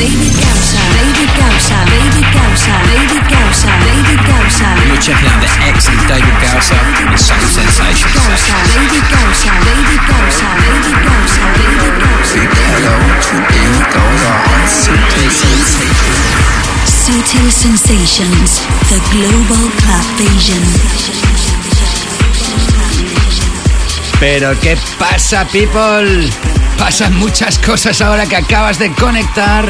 David Gausa. David Gausa. David Gausa. David Gausa. David Gausa. You're checking out the excellent David Gausa and Subtle Sensations. Gausa. David Gausa. David Gausa. David Gausa. David Gausa. Big hello to David Gausa on Subtle Sensations. Subtle Sensations, the global club vision. Pero ¿qué pasa, people? Pasan muchas cosas ahora que acabas de conectar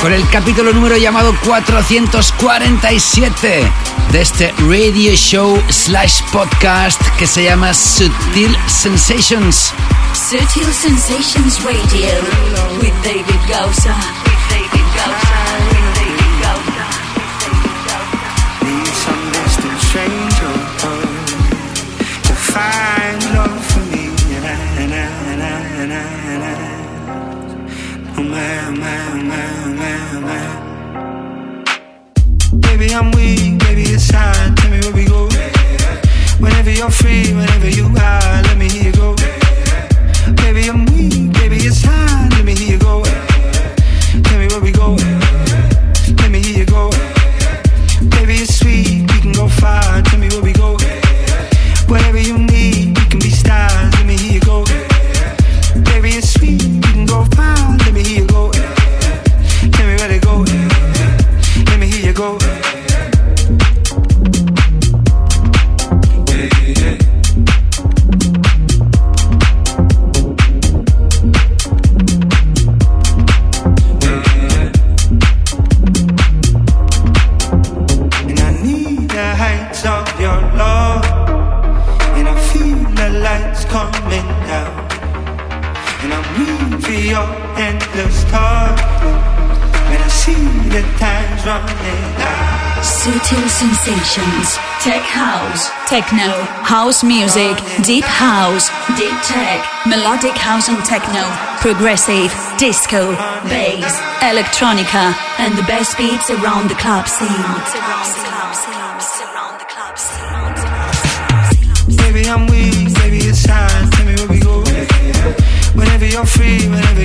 con el capítulo número llamado 447 de este radio show slash podcast que se llama Sutil Sensations. Subtle Sensations Radio with David Gausa. With David Gausa. Free, whenever you are, Techno, House Music, Deep House, Deep Tech, Melodic House and Techno, Progressive, Disco, Bass, Electronica, and the best beats around the club scene. I'm weak, it's time. Tell me where we go. Whenever you're free, whenever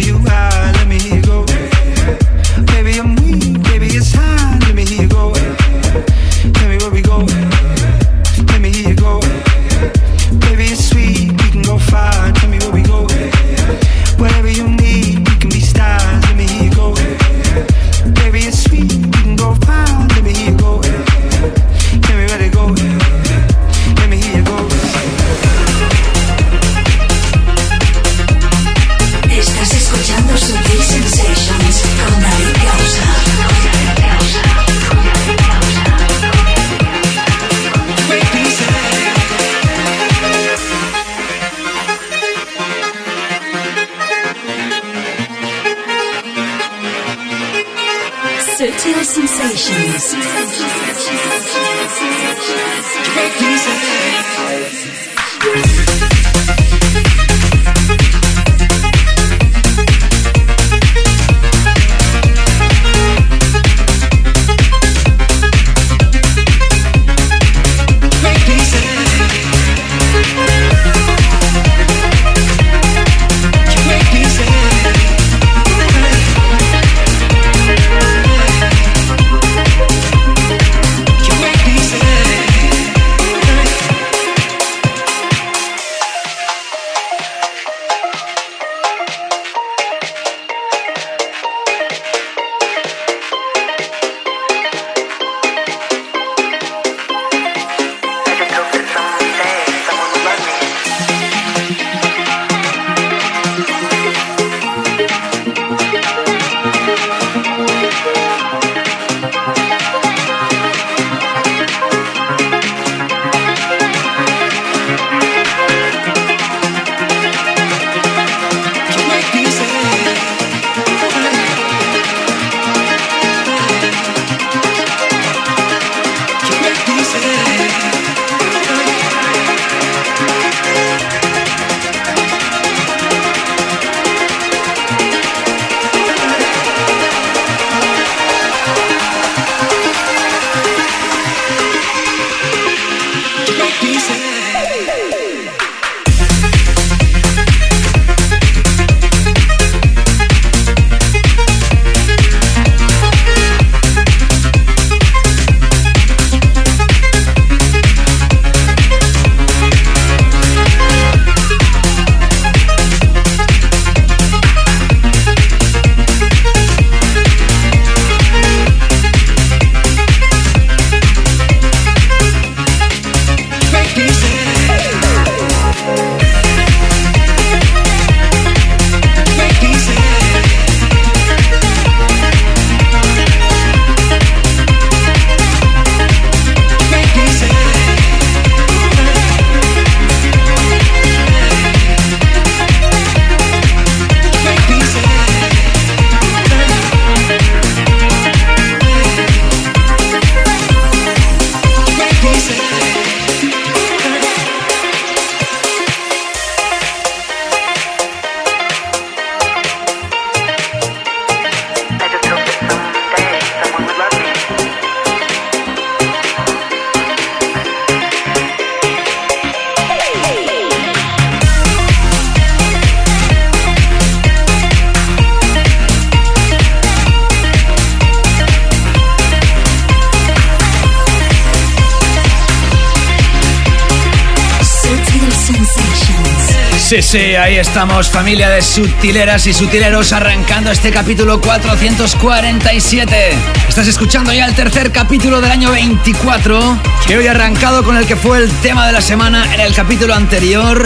Sí, ahí estamos, familia de sutileras y sutileros, arrancando este capítulo 447. Estás escuchando ya el tercer capítulo del año 24, que hoy ha arrancado con el que fue el tema de la semana en el capítulo anterior.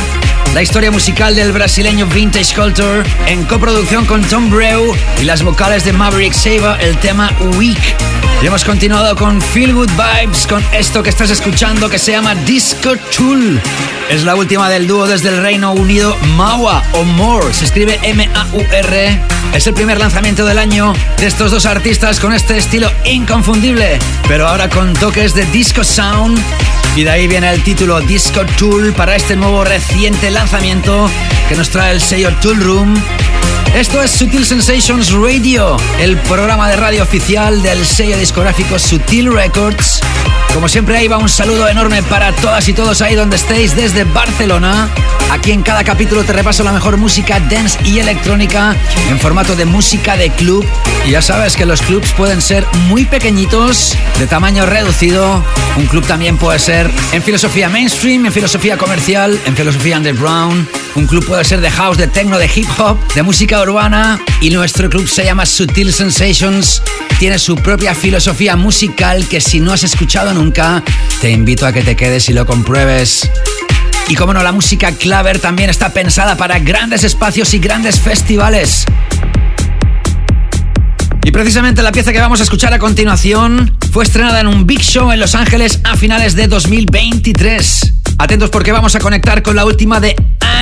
La historia musical del brasileño Vintage Culture en coproducción con Tom Breu y las vocales de Maverick Saber, el tema Week. Y hemos continuado con Feel Good Vibes con esto que estás escuchando que se llama Disco Tool. Es la última del dúo desde el Reino Unido, Maua o More. Se escribe M-A-U-R. Es el primer lanzamiento del año de estos dos artistas con este estilo inconfundible, pero ahora con toques de disco sound. Y de ahí viene el título Disco Tool para este nuevo reciente lanzamiento que nos trae el sello Tool Room esto es Sutil Sensations Radio, el programa de radio oficial del sello discográfico Sutil Records. Como siempre, ahí va un saludo enorme para todas y todos ahí donde estéis desde Barcelona. Aquí en cada capítulo te repaso la mejor música dance y electrónica en formato de música de club. Y ya sabes que los clubs pueden ser muy pequeñitos, de tamaño reducido. Un club también puede ser en filosofía mainstream, en filosofía comercial, en filosofía underground. Un club puede ser de house, de techno, de hip hop, de música urbana. Y nuestro club se llama Sutil Sensations. Tiene su propia filosofía musical que si no has escuchado nunca, te invito a que te quedes y lo compruebes. Y como no, la música claver también está pensada para grandes espacios y grandes festivales. Y precisamente la pieza que vamos a escuchar a continuación fue estrenada en un Big Show en Los Ángeles a finales de 2023. Atentos porque vamos a conectar con la última de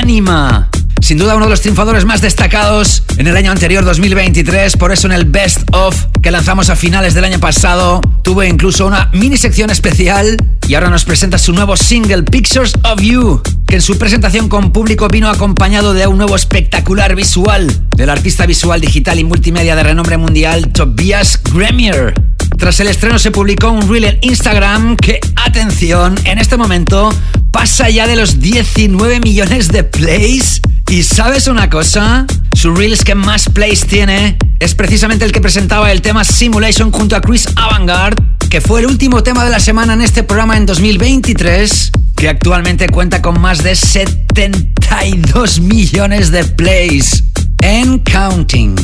Anima. Sin duda uno de los triunfadores más destacados en el año anterior 2023, por eso en el Best of que lanzamos a finales del año pasado tuvo incluso una mini sección especial y ahora nos presenta su nuevo single Pictures of You, que en su presentación con público vino acompañado de un nuevo espectacular visual del artista visual digital y multimedia de renombre mundial Tobias Gremier. Tras el estreno se publicó un reel en Instagram que, atención, en este momento pasa ya de los 19 millones de plays. ¿Y sabes una cosa? Su reels que más plays tiene es precisamente el que presentaba el tema Simulation junto a Chris Avantgarde, que fue el último tema de la semana en este programa en 2023, que actualmente cuenta con más de 72 millones de plays. En counting.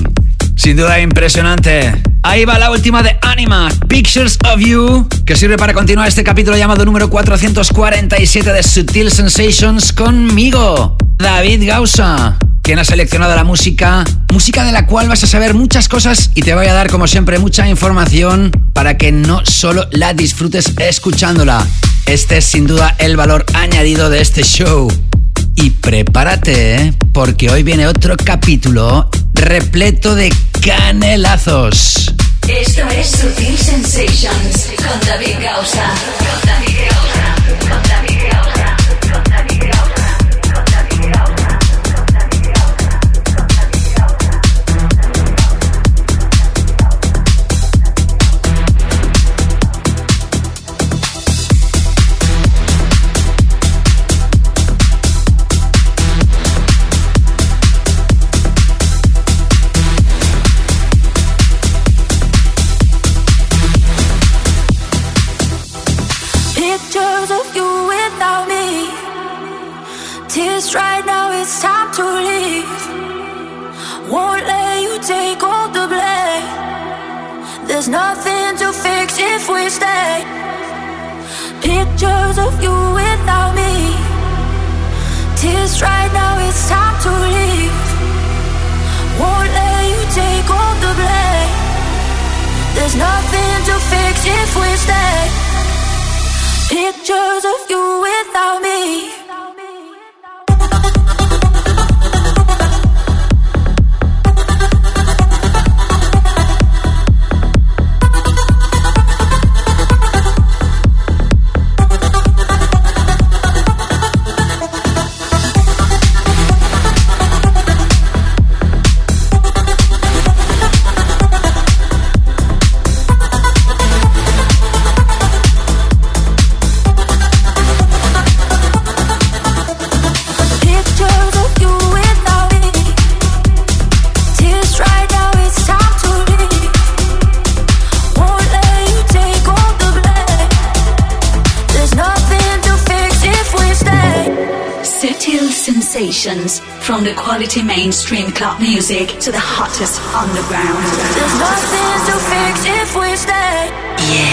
Sin duda impresionante. Ahí va la última de Anima, Pictures of You, que sirve para continuar este capítulo llamado número 447 de Sutil Sensations conmigo, David Gausa, quien ha seleccionado la música, música de la cual vas a saber muchas cosas y te voy a dar como siempre mucha información para que no solo la disfrutes escuchándola. Este es sin duda el valor añadido de este show. Y prepárate, ¿eh? porque hoy viene otro capítulo repleto de canelazos. Esto es Sutil Sensations con David Gausa. Con David Gausa. Con David Gausa. Take all the blame. There's nothing to fix if we stay. Pictures of you without me. Tears right now, it's time to leave. Won't let you take all the blame. There's nothing to fix if we stay. Pictures of you without me. stations, from the quality mainstream club music to the hottest underground. There's nothing to fix if we stay. Yeah.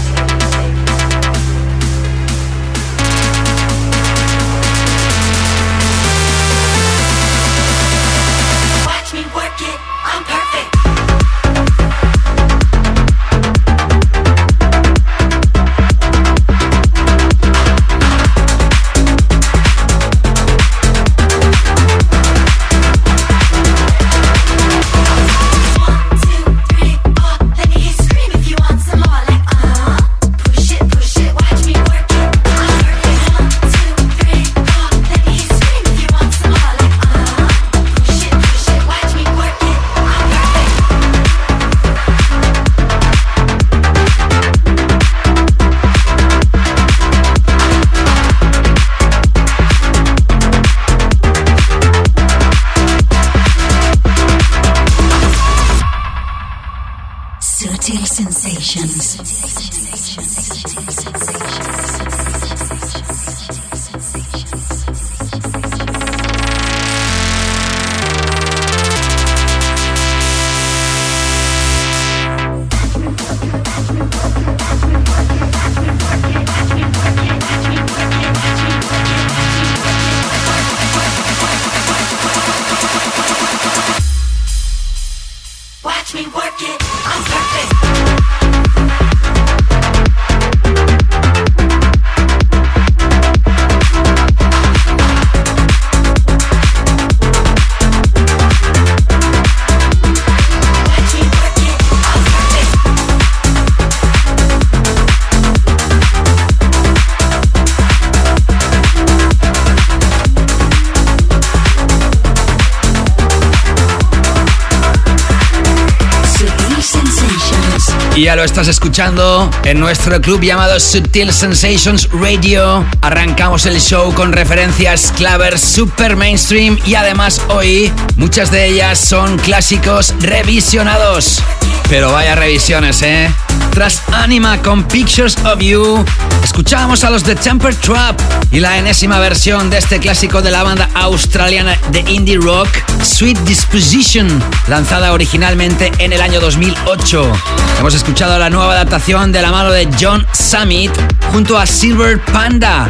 Lo estás escuchando en nuestro club llamado Subtil Sensations Radio. Arrancamos el show con referencias claver super mainstream y además hoy muchas de ellas son clásicos revisionados. Pero vaya revisiones, ¿eh? Tras Anima con Pictures of You, escuchábamos a los de Temper Trap y la enésima versión de este clásico de la banda australiana de indie rock, Sweet Disposition, lanzada originalmente en el año 2008. Hemos escuchado la nueva adaptación de la mano de John Summit junto a Silver Panda,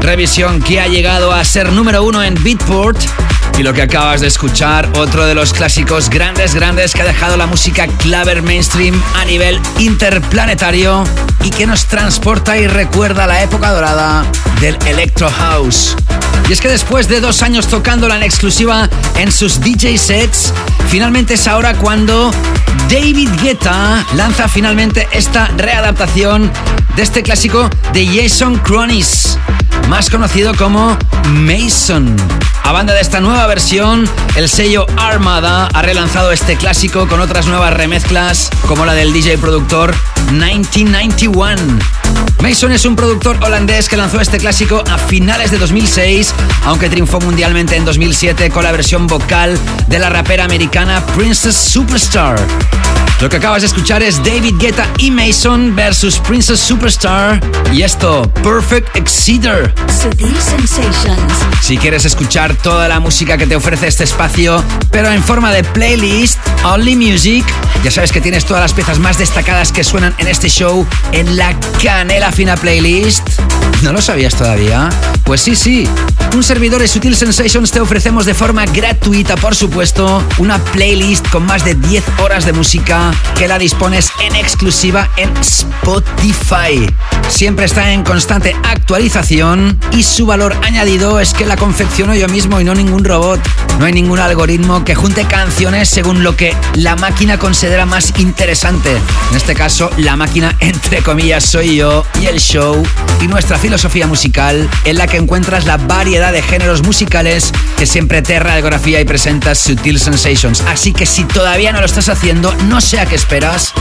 revisión que ha llegado a ser número uno en Beatport y lo que acabas de escuchar, otro de los clásicos grandes, grandes que ha dejado la música claver mainstream a nivel interplanetario y que nos transporta y recuerda la época dorada del Electro House. Y es que después de dos años tocándola en exclusiva en sus DJ sets, finalmente es ahora cuando David Guetta lanza finalmente esta readaptación de este clásico de Jason Cronis, más conocido como Mason. A banda de esta nueva versión, el sello Armada ha relanzado este clásico con otras nuevas remezclas, como la del DJ productor 1991. Mason es un productor holandés que lanzó este clásico a finales de 2006, aunque triunfó mundialmente en 2007 con la versión vocal de la rapera americana Princess Superstar. Lo que acabas de escuchar es David Guetta y Mason versus Princess Superstar y esto, Perfect. Sensations. Si quieres escuchar toda la música que te ofrece este espacio, pero en forma de playlist, Only Music, ya sabes que tienes todas las piezas más destacadas que suenan en este show en la Canela Fina Playlist. ¿No lo sabías todavía? Pues sí, sí. Un servidor de Sutil Sensations te ofrecemos de forma gratuita, por supuesto, una playlist con más de 10 horas de música que la dispones en exclusiva en Spotify. Siempre está en constante actualización y su valor añadido es que la confecciono yo mismo y no ningún robot. No hay ningún algoritmo que junte canciones según lo que la máquina considera más interesante. En este caso, la máquina entre comillas soy yo y el show y nuestra filosofía musical en la que encuentras la variedad de géneros musicales que siempre te radiografía y presenta Sutil Sensations. Así que si todavía no lo estás haciendo, no sé a qué esperas.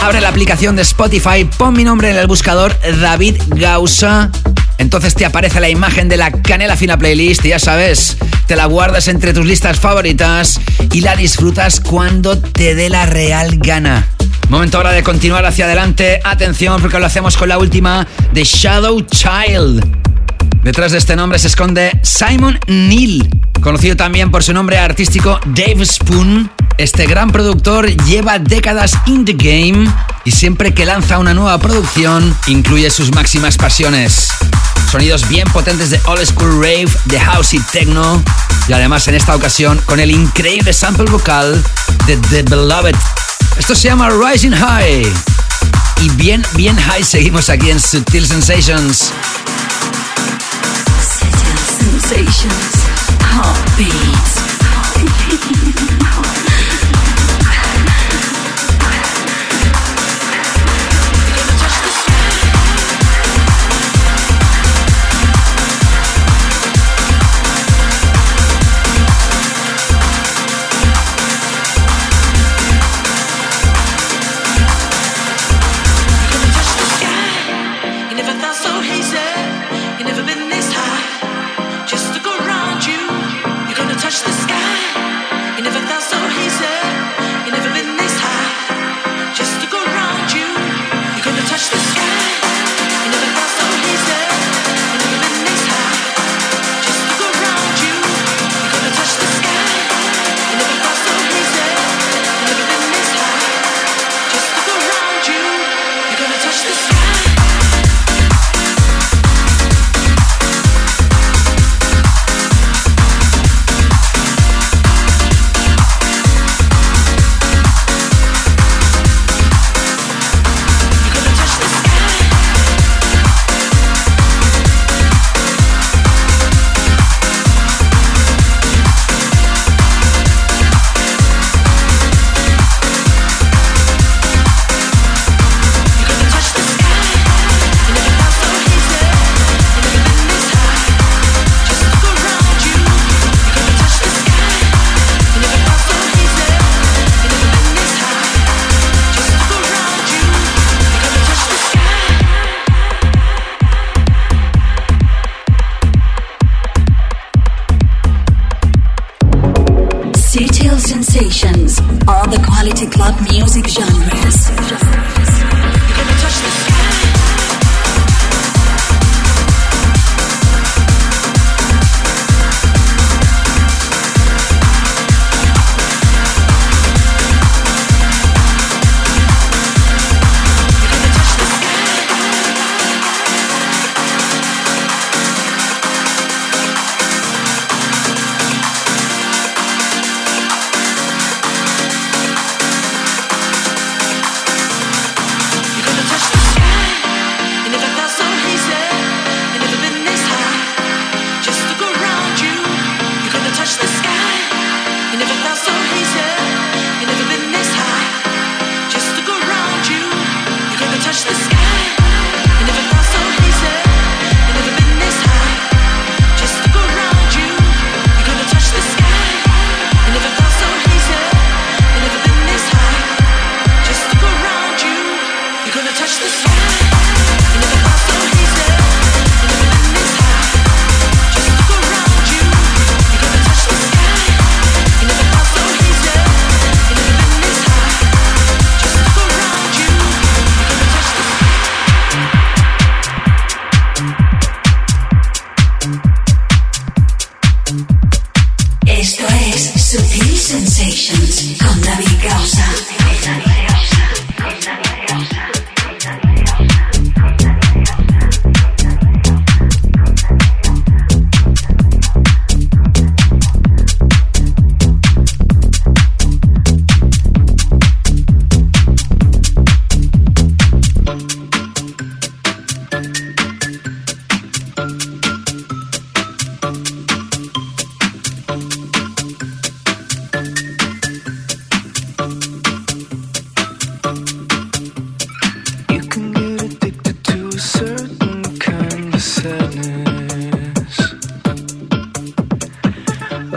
Abre la aplicación de Spotify, pon mi nombre en el buscador David Gausa. Entonces te aparece la imagen de la Canela Fina Playlist y ya sabes, te la guardas entre tus listas favoritas y la disfrutas cuando te dé la real gana. Momento ahora de continuar hacia adelante. Atención porque lo hacemos con la última de Shadow Child. Detrás de este nombre se esconde Simon Neil, conocido también por su nombre artístico Dave Spoon. Este gran productor lleva décadas in the game y siempre que lanza una nueva producción incluye sus máximas pasiones. Sonidos bien potentes de old school rave, de house y techno y además en esta ocasión con el increíble sample vocal de The Beloved. Esto se llama Rising High. Y bien, bien high seguimos aquí en Sutil Sensations. Sensations. Heartbeats.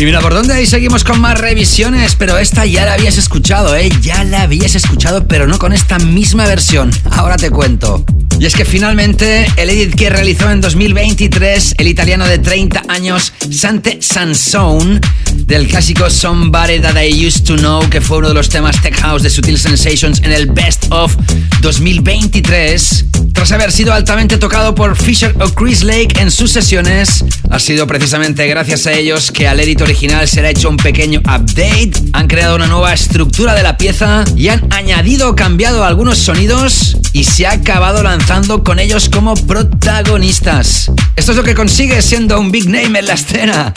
Y mira, por dónde ahí seguimos con más revisiones, pero esta ya la habías escuchado, ¿eh? Ya la habías escuchado, pero no con esta misma versión. Ahora te cuento. Y es que finalmente el edit que realizó en 2023 el italiano de 30 años Sante Sansone del clásico Somebody That I Used to Know, que fue uno de los temas Tech House de Sutil Sensations en el Best of 2023. Tras haber sido altamente tocado por Fisher o Chris Lake en sus sesiones, ha sido precisamente gracias a ellos que al edit original se le ha hecho un pequeño update, han creado una nueva estructura de la pieza y han añadido o cambiado algunos sonidos y se ha acabado lanzando con ellos como protagonistas. Esto es lo que consigue siendo un big name en la escena.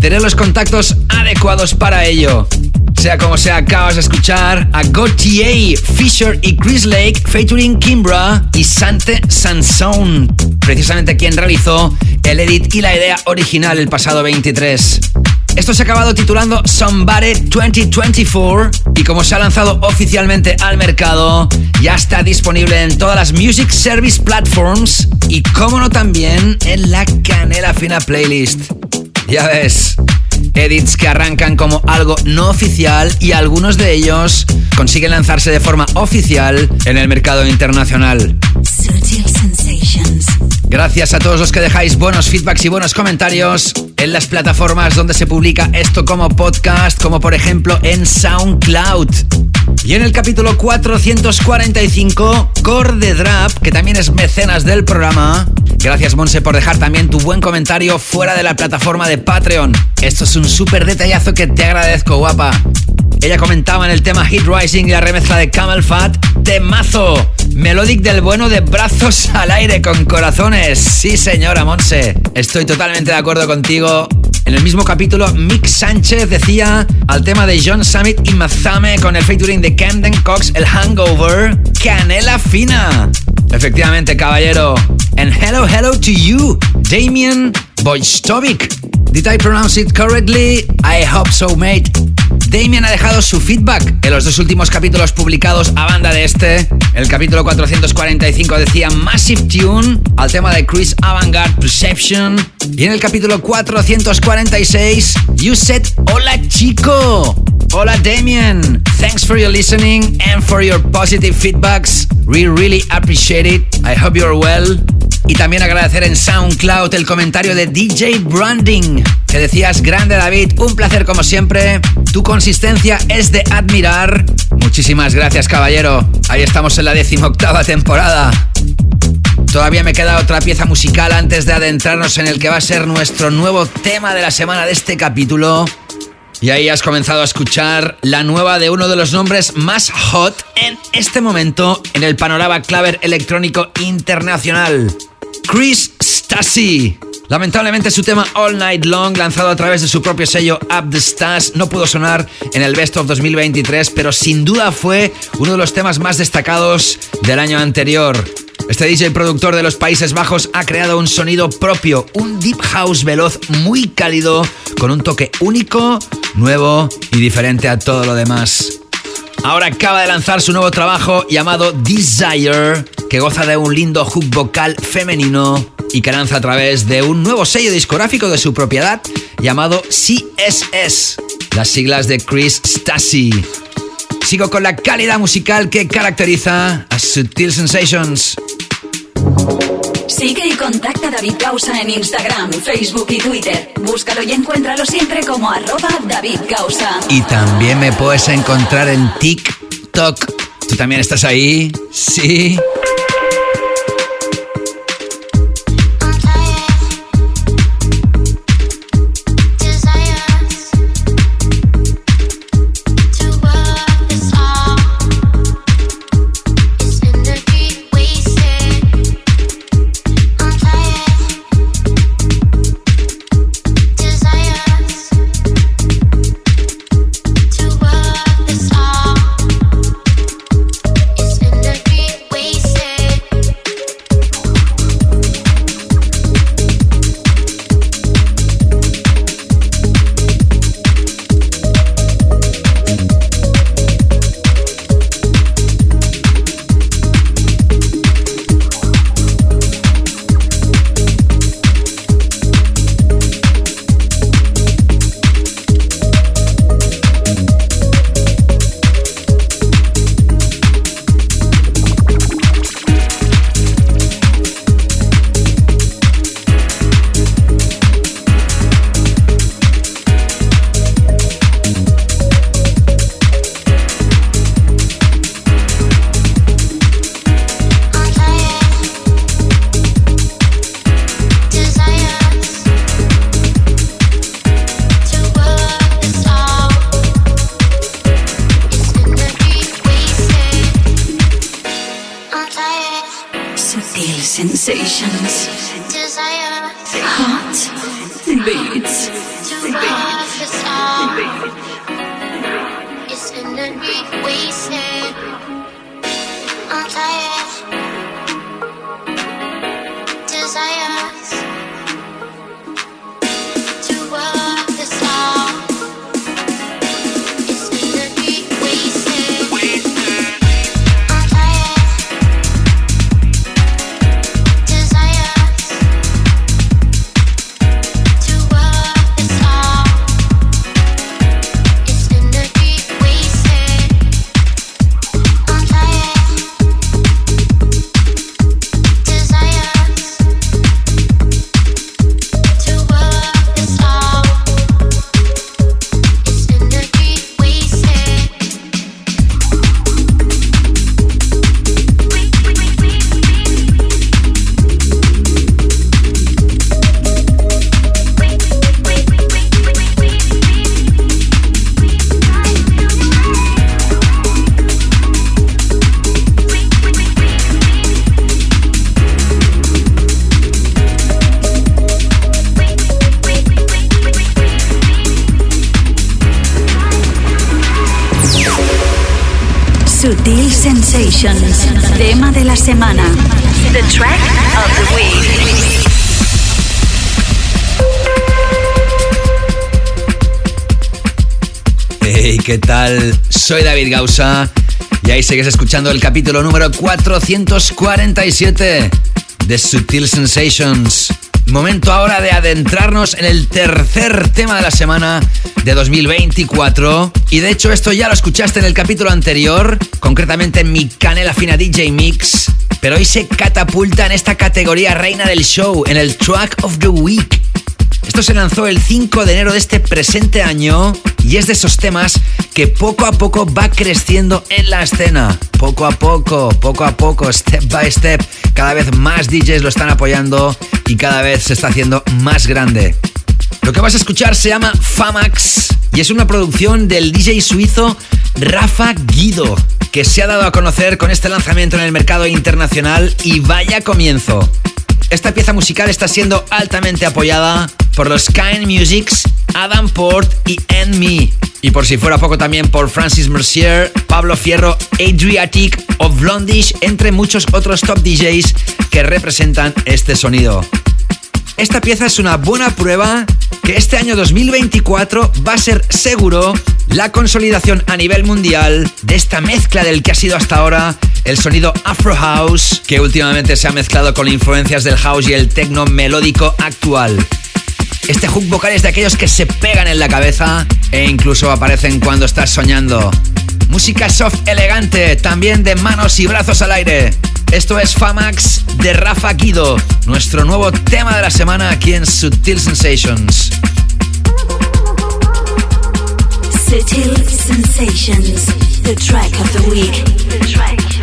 Tener los contactos adecuados para ello. Sea como sea, acabas de escuchar a Gautier, Fisher y Chris Lake featuring Kimbra y Sante Sansone, precisamente quien realizó el edit y la idea original el pasado 23. Esto se ha acabado titulando Somebody 2024 y como se ha lanzado oficialmente al mercado, ya está disponible en todas las Music Service Platforms y como no también en la Canela Fina Playlist. Ya ves, edits que arrancan como algo no oficial y algunos de ellos consiguen lanzarse de forma oficial en el mercado internacional. Gracias a todos los que dejáis buenos feedbacks y buenos comentarios en las plataformas donde se publica esto como podcast, como por ejemplo en SoundCloud. Y en el capítulo 445, Core de Drap, que también es mecenas del programa. Gracias, Monse, por dejar también tu buen comentario fuera de la plataforma de Patreon. Esto es un súper detallazo que te agradezco, guapa. Ella comentaba en el tema Hit Rising y la remezcla de Camel Fat, temazo, melodic del bueno de brazos al aire con corazones. Sí, señora Monse, estoy totalmente de acuerdo contigo. En el mismo capítulo, Mick Sánchez decía al tema de John Summit y Mazame con el featuring de Camden Cox, el Hangover, canela fina. Efectivamente, caballero. And hello, hello to you, Damien Bojstovic. Did I pronounce it correctly? I hope so, mate. Damien ha dejado su feedback en los dos últimos capítulos publicados a banda de este. El capítulo 445 decía Massive Tune al tema de Chris Avantgarde Perception. Y en el capítulo 446, You said Hola chico. Hola Damien. Thanks for your listening and for your positive feedbacks. We really appreciate it. I hope you're well. Y también agradecer en SoundCloud el comentario de DJ Branding, que decías, grande David, un placer como siempre, tu consistencia es de admirar. Muchísimas gracias caballero, ahí estamos en la decimoctava temporada. Todavía me queda otra pieza musical antes de adentrarnos en el que va a ser nuestro nuevo tema de la semana de este capítulo. Y ahí has comenzado a escuchar la nueva de uno de los nombres más hot en este momento en el panorama claver electrónico internacional. Chris Stassi. Lamentablemente su tema All Night Long, lanzado a través de su propio sello Up the Stars, no pudo sonar en el Best of 2023, pero sin duda fue uno de los temas más destacados del año anterior. Este DJ productor de los Países Bajos ha creado un sonido propio, un deep house veloz muy cálido, con un toque único, nuevo y diferente a todo lo demás. Ahora acaba de lanzar su nuevo trabajo llamado Desire, que goza de un lindo hook vocal femenino y que lanza a través de un nuevo sello discográfico de su propiedad llamado CSS, las siglas de Chris Stassi. Sigo con la calidad musical que caracteriza a Sutil Sensations. Sigue y contacta a David Causa en Instagram, Facebook y Twitter. Búscalo y encuéntralo siempre como arroba David Causa. Y también me puedes encontrar en TikTok. ¿Tú también estás ahí? Sí. ¿Qué tal? Soy David Gausa y ahí sigues escuchando el capítulo número 447 de Sutil Sensations. Momento ahora de adentrarnos en el tercer tema de la semana de 2024. Y de hecho esto ya lo escuchaste en el capítulo anterior, concretamente en mi Canela Fina DJ Mix. Pero hoy se catapulta en esta categoría reina del show, en el Track of the Week. Esto se lanzó el 5 de enero de este presente año y es de esos temas que poco a poco va creciendo en la escena. Poco a poco, poco a poco, step by step. Cada vez más DJs lo están apoyando y cada vez se está haciendo más grande. Lo que vas a escuchar se llama Famax y es una producción del DJ suizo Rafa Guido, que se ha dado a conocer con este lanzamiento en el mercado internacional y vaya comienzo. Esta pieza musical está siendo altamente apoyada por los Kind Musics, Adam Port y Me. Y por si fuera poco también por Francis Mercier, Pablo Fierro, Adriatic o Blondish, entre muchos otros top DJs que representan este sonido. Esta pieza es una buena prueba que este año 2024 va a ser seguro la consolidación a nivel mundial de esta mezcla del que ha sido hasta ahora el sonido Afro House, que últimamente se ha mezclado con influencias del house y el techno melódico actual. Este hook vocal es de aquellos que se pegan en la cabeza e incluso aparecen cuando estás soñando. Música soft elegante, también de manos y brazos al aire. Esto es Famax de Rafa Guido, nuestro nuevo tema de la semana aquí en Sutil Sensations. Sutil Sensations. The track of the week.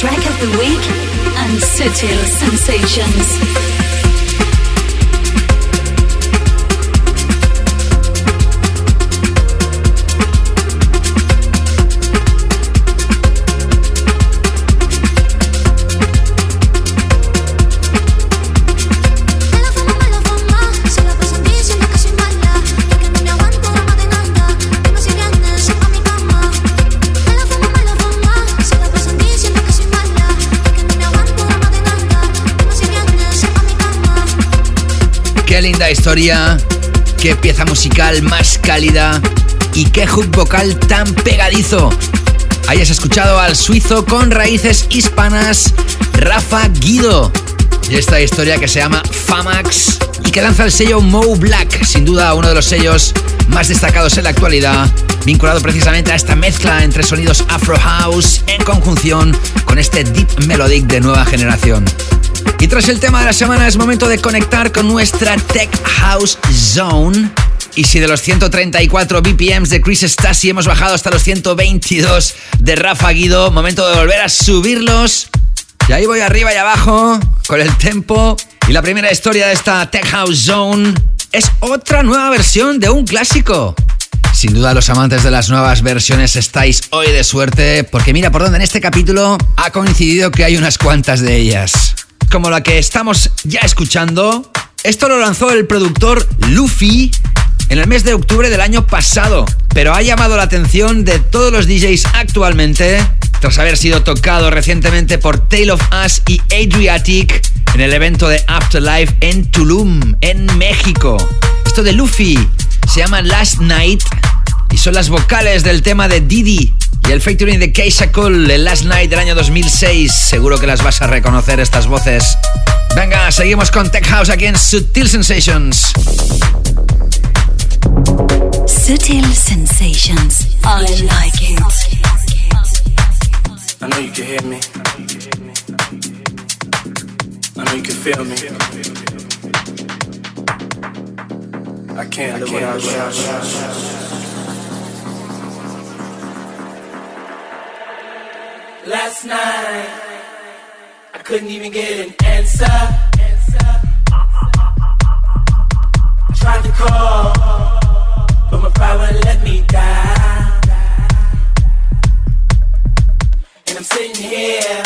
Track of the week and Sutil Sensations. Historia, qué pieza musical más cálida y qué hook vocal tan pegadizo. Hayas escuchado al suizo con raíces hispanas, Rafa Guido. Y esta historia que se llama Famax y que lanza el sello Mo Black, sin duda uno de los sellos más destacados en la actualidad, vinculado precisamente a esta mezcla entre sonidos Afro House en conjunción con este Deep Melodic de nueva generación. Y tras el tema de la semana es momento de conectar con nuestra Tech House Zone. Y si de los 134 BPMs de Chris Stasi hemos bajado hasta los 122 de Rafa Guido, momento de volver a subirlos. Y ahí voy arriba y abajo con el tempo. Y la primera historia de esta Tech House Zone es otra nueva versión de un clásico. Sin duda los amantes de las nuevas versiones estáis hoy de suerte porque mira por dónde en este capítulo ha coincidido que hay unas cuantas de ellas. Como la que estamos ya escuchando. Esto lo lanzó el productor Luffy en el mes de octubre del año pasado, pero ha llamado la atención de todos los DJs actualmente tras haber sido tocado recientemente por Tale of Us y Adriatic en el evento de Afterlife en Tulum, en México. Esto de Luffy se llama Last Night y son las vocales del tema de Didi y el featuring de Keisha Cole, el Last Night del año 2006. Seguro que las vas a reconocer estas voces. Venga, seguimos con Tech House aquí en Sutil Sensations. Sutil Sensations. I like it. I know you can hear me. I know you can feel me. I can't live without you. Last night, I couldn't even get an answer. I tried to call, but my pride wouldn't let me down. And I'm sitting here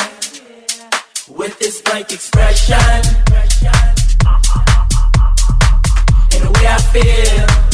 with this blank expression. And the way I feel,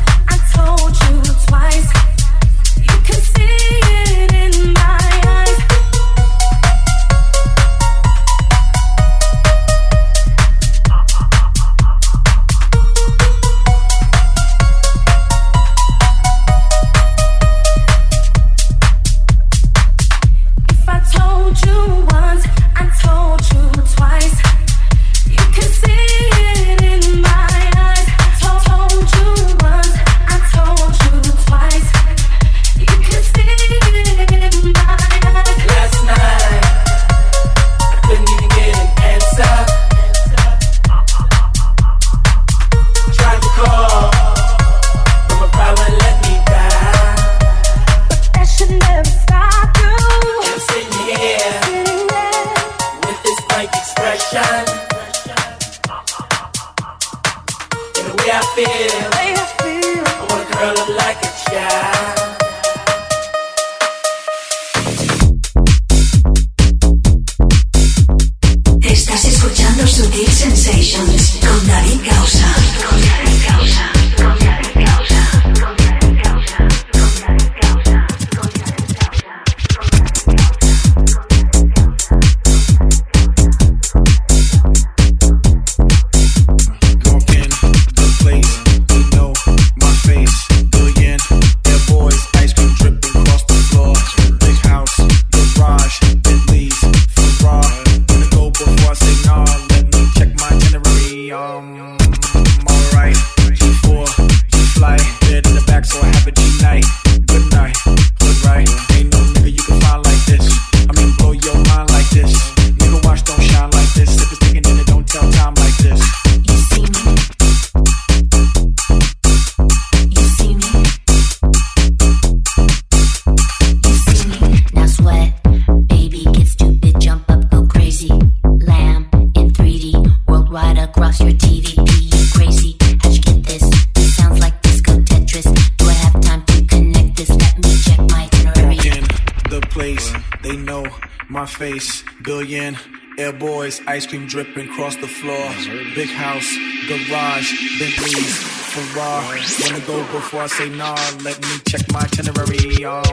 ice cream dripping across the floor. Big house, garage, Bentley's, Ferrari. Wanna go before I say nah? Let me check my itinerary. Um,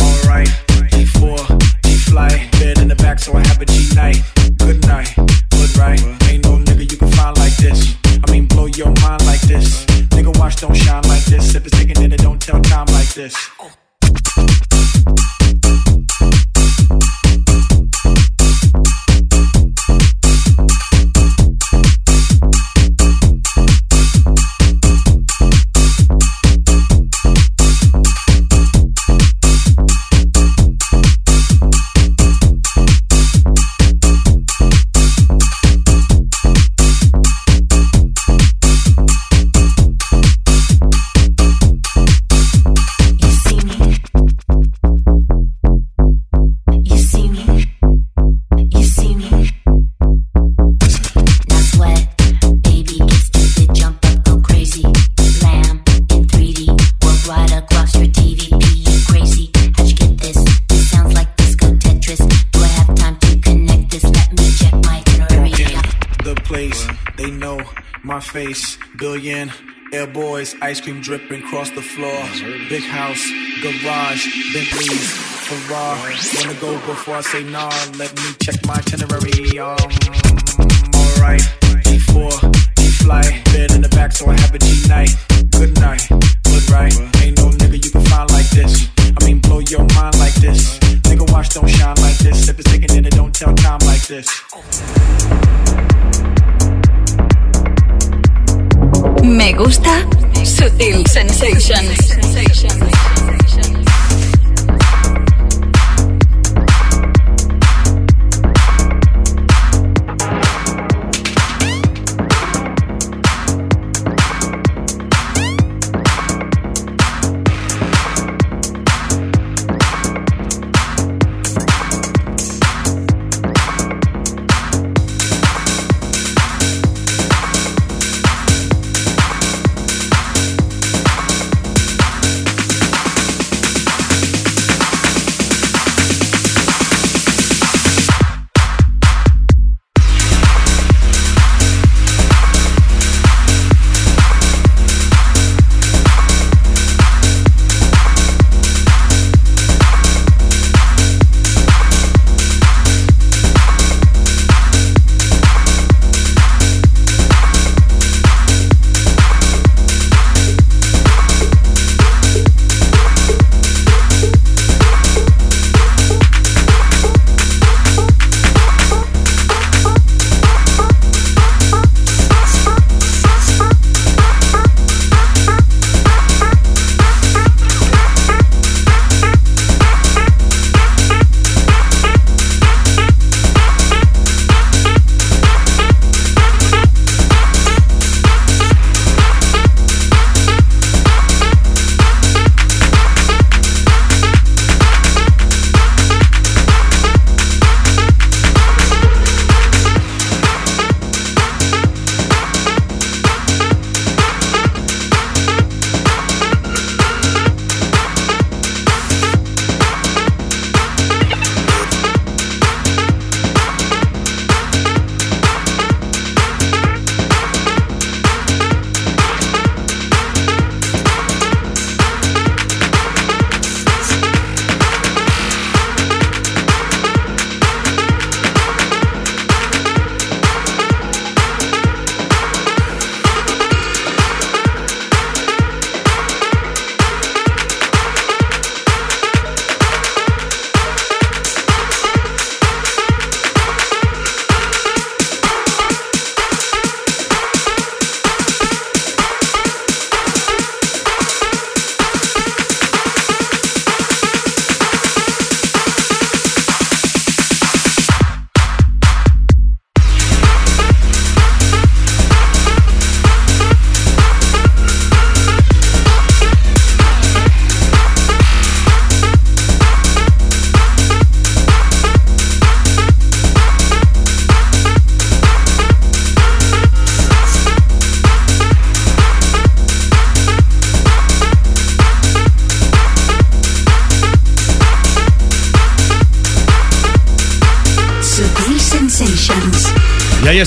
alright. G4, G fly, bed in the back, so I have a G night. Good night, good right. Ain't no nigga you can find like this. I mean, blow your mind like this. Nigga, watch don't shine like this. If it's taking it, don't tell time like this. Billion. Air boys, ice cream dripping across the floor. Big house, garage, Bentley's, Ferrari. Wanna go before I say nah? Let me check my itinerary. Um, alright. G4, G fly, bed in the back, so I have a G night. Good night, good right. Ain't no nigga you can find like this. I mean, blow your mind like this. Nigga, watch don't shine like this. If it's taking it, don't tell time like this. Me gusta Sutil Sensations.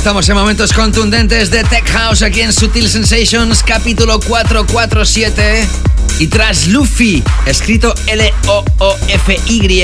Estamos en momentos contundentes de Tech House aquí en Sutil Sensations, capítulo 447. Y tras Luffy, escrito L-O-O-F-Y,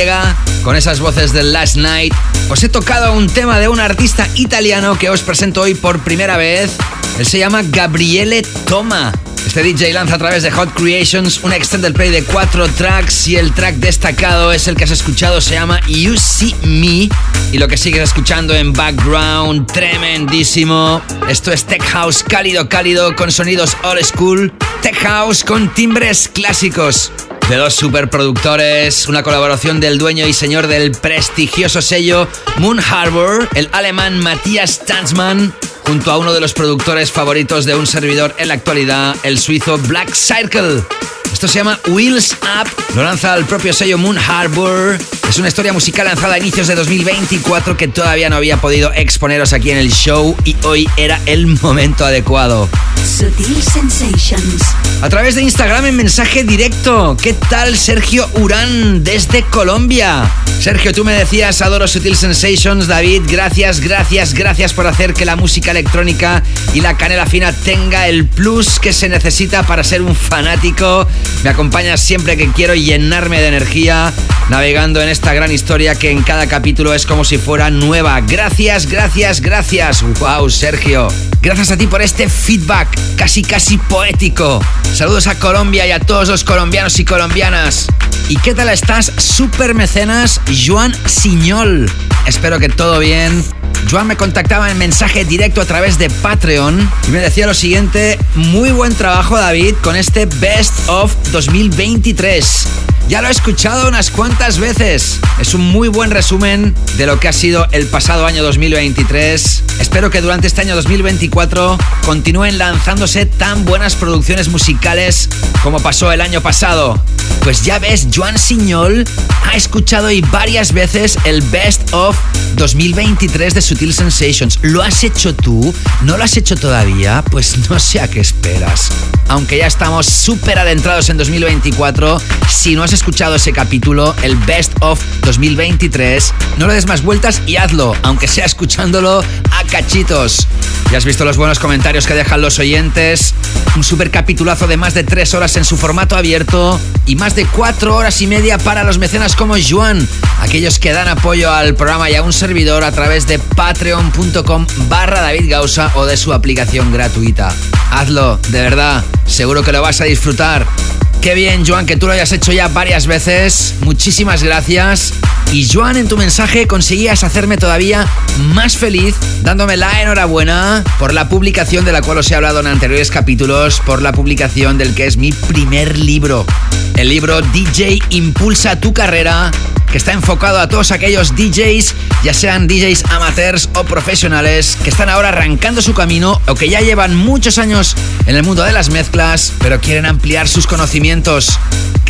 con esas voces del Last Night, os he tocado un tema de un artista italiano que os presento hoy por primera vez. Él se llama Gabriele Toma. Este DJ lanza a través de Hot Creations un extended play de cuatro tracks y el track destacado es el que has escuchado, se llama You See Me. Y lo que sigues escuchando en background, tremendísimo. Esto es Tech House cálido, cálido con sonidos old school, Tech House con timbres clásicos de dos superproductores, una colaboración del dueño y señor del prestigioso sello Moon Harbor, el alemán Matthias Tanzmann, junto a uno de los productores favoritos de un servidor en la actualidad, el suizo Black Circle. Esto se llama Wheels Up, lo lanza el propio sello Moon Harbor. Es una historia musical lanzada a inicios de 2024 que todavía no había podido exponeros aquí en el show y hoy era el momento adecuado. Sutil Sensations. A través de Instagram en mensaje directo. ¿Qué tal Sergio Urán desde Colombia? Sergio, tú me decías, adoro Sutil Sensations. David, gracias, gracias, gracias por hacer que la música electrónica y la canela fina tenga el plus que se necesita para ser un fanático. Me acompañas siempre que quiero llenarme de energía navegando en esta gran historia que en cada capítulo es como si fuera nueva. Gracias, gracias, gracias. Wow, Sergio. Gracias a ti por este feedback casi casi poético. Saludos a Colombia y a todos los colombianos y colombianas. ¿Y qué tal estás, super mecenas Joan Siñol? Espero que todo bien. Joan me contactaba en mensaje directo a través de Patreon y me decía lo siguiente, muy buen trabajo David con este Best of 2023. Ya lo he escuchado unas cuantas veces. Es un muy buen resumen de lo que ha sido el pasado año 2023. Espero que durante este año 2024 continúen lanzándose tan buenas producciones musicales como pasó el año pasado. Pues ya ves, Joan Siñol ha escuchado y varias veces el Best of 2023 de Sutil Sensations. ¿Lo has hecho tú? ¿No lo has hecho todavía? Pues no sé a qué esperas. Aunque ya estamos súper adentrados en 2024, si no has escuchado ese capítulo, el Best of 2023, no le des más vueltas y hazlo, aunque sea escuchándolo a cachitos. Ya has visto los buenos comentarios que dejan los oyentes, un super capitulazo de más de 3 horas en su formato abierto y más de 4 horas y media para los mecenas como Juan, aquellos que dan apoyo al programa y a un servidor a través de patreon.com barra David Gausa o de su aplicación gratuita. Hazlo, de verdad, seguro que lo vas a disfrutar. Qué bien, Joan, que tú lo hayas hecho ya varias veces. Muchísimas gracias. Y Joan, en tu mensaje conseguías hacerme todavía más feliz, dándome la enhorabuena por la publicación de la cual os he hablado en anteriores capítulos, por la publicación del que es mi primer libro. El libro DJ Impulsa tu carrera que está enfocado a todos aquellos DJs, ya sean DJs amateurs o profesionales, que están ahora arrancando su camino o que ya llevan muchos años en el mundo de las mezclas, pero quieren ampliar sus conocimientos.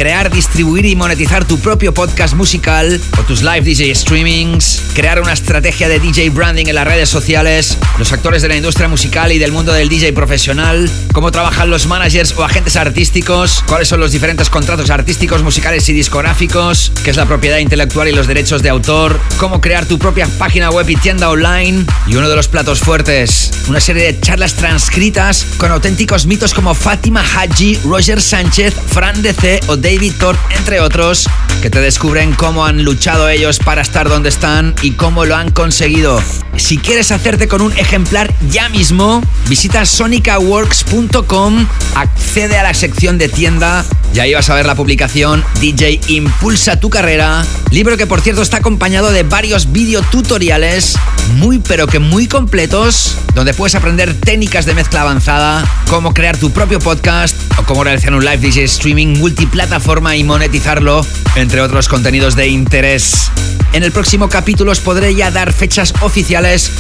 Crear, distribuir y monetizar tu propio podcast musical o tus live DJ streamings, crear una estrategia de DJ branding en las redes sociales, los actores de la industria musical y del mundo del DJ profesional, cómo trabajan los managers o agentes artísticos, cuáles son los diferentes contratos artísticos, musicales y discográficos, qué es la propiedad intelectual y los derechos de autor, cómo crear tu propia página web y tienda online y uno de los platos fuertes, una serie de charlas transcritas con auténticos mitos como Fátima Haji, Roger Sánchez, Fran DC o David Thorpe, entre otros, que te descubren cómo han luchado ellos para estar donde están y cómo lo han conseguido. Si quieres hacerte con un ejemplar ya mismo, visita sonicaworks.com, accede a la sección de tienda y ahí vas a ver la publicación DJ Impulsa tu carrera, libro que por cierto está acompañado de varios videotutoriales muy pero que muy completos, donde puedes aprender técnicas de mezcla avanzada, cómo crear tu propio podcast o cómo realizar un live DJ streaming multiplataforma y monetizarlo, entre otros contenidos de interés. En el próximo capítulo os podré ya dar fechas oficiales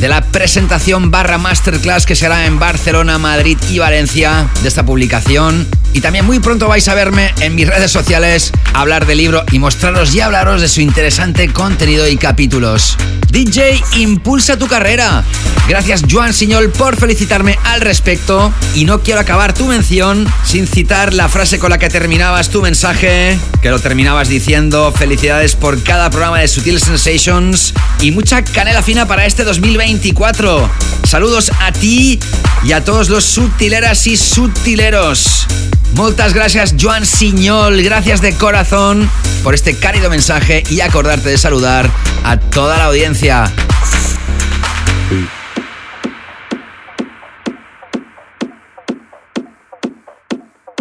de la presentación barra masterclass que será en Barcelona, Madrid y Valencia de esta publicación. Y también muy pronto vais a verme en mis redes sociales hablar del libro y mostraros y hablaros de su interesante contenido y capítulos. DJ Impulsa tu carrera. Gracias Joan Siñol por felicitarme al respecto y no quiero acabar tu mención sin citar la frase con la que tu mensaje, que lo terminabas diciendo felicidades por cada programa de Sutil Sensations y mucha canela fina para este 2024. Saludos a ti y a todos los sutileras y sutileros. Muchas gracias Joan Siñol, gracias de corazón por este cálido mensaje y acordarte de saludar a toda la audiencia.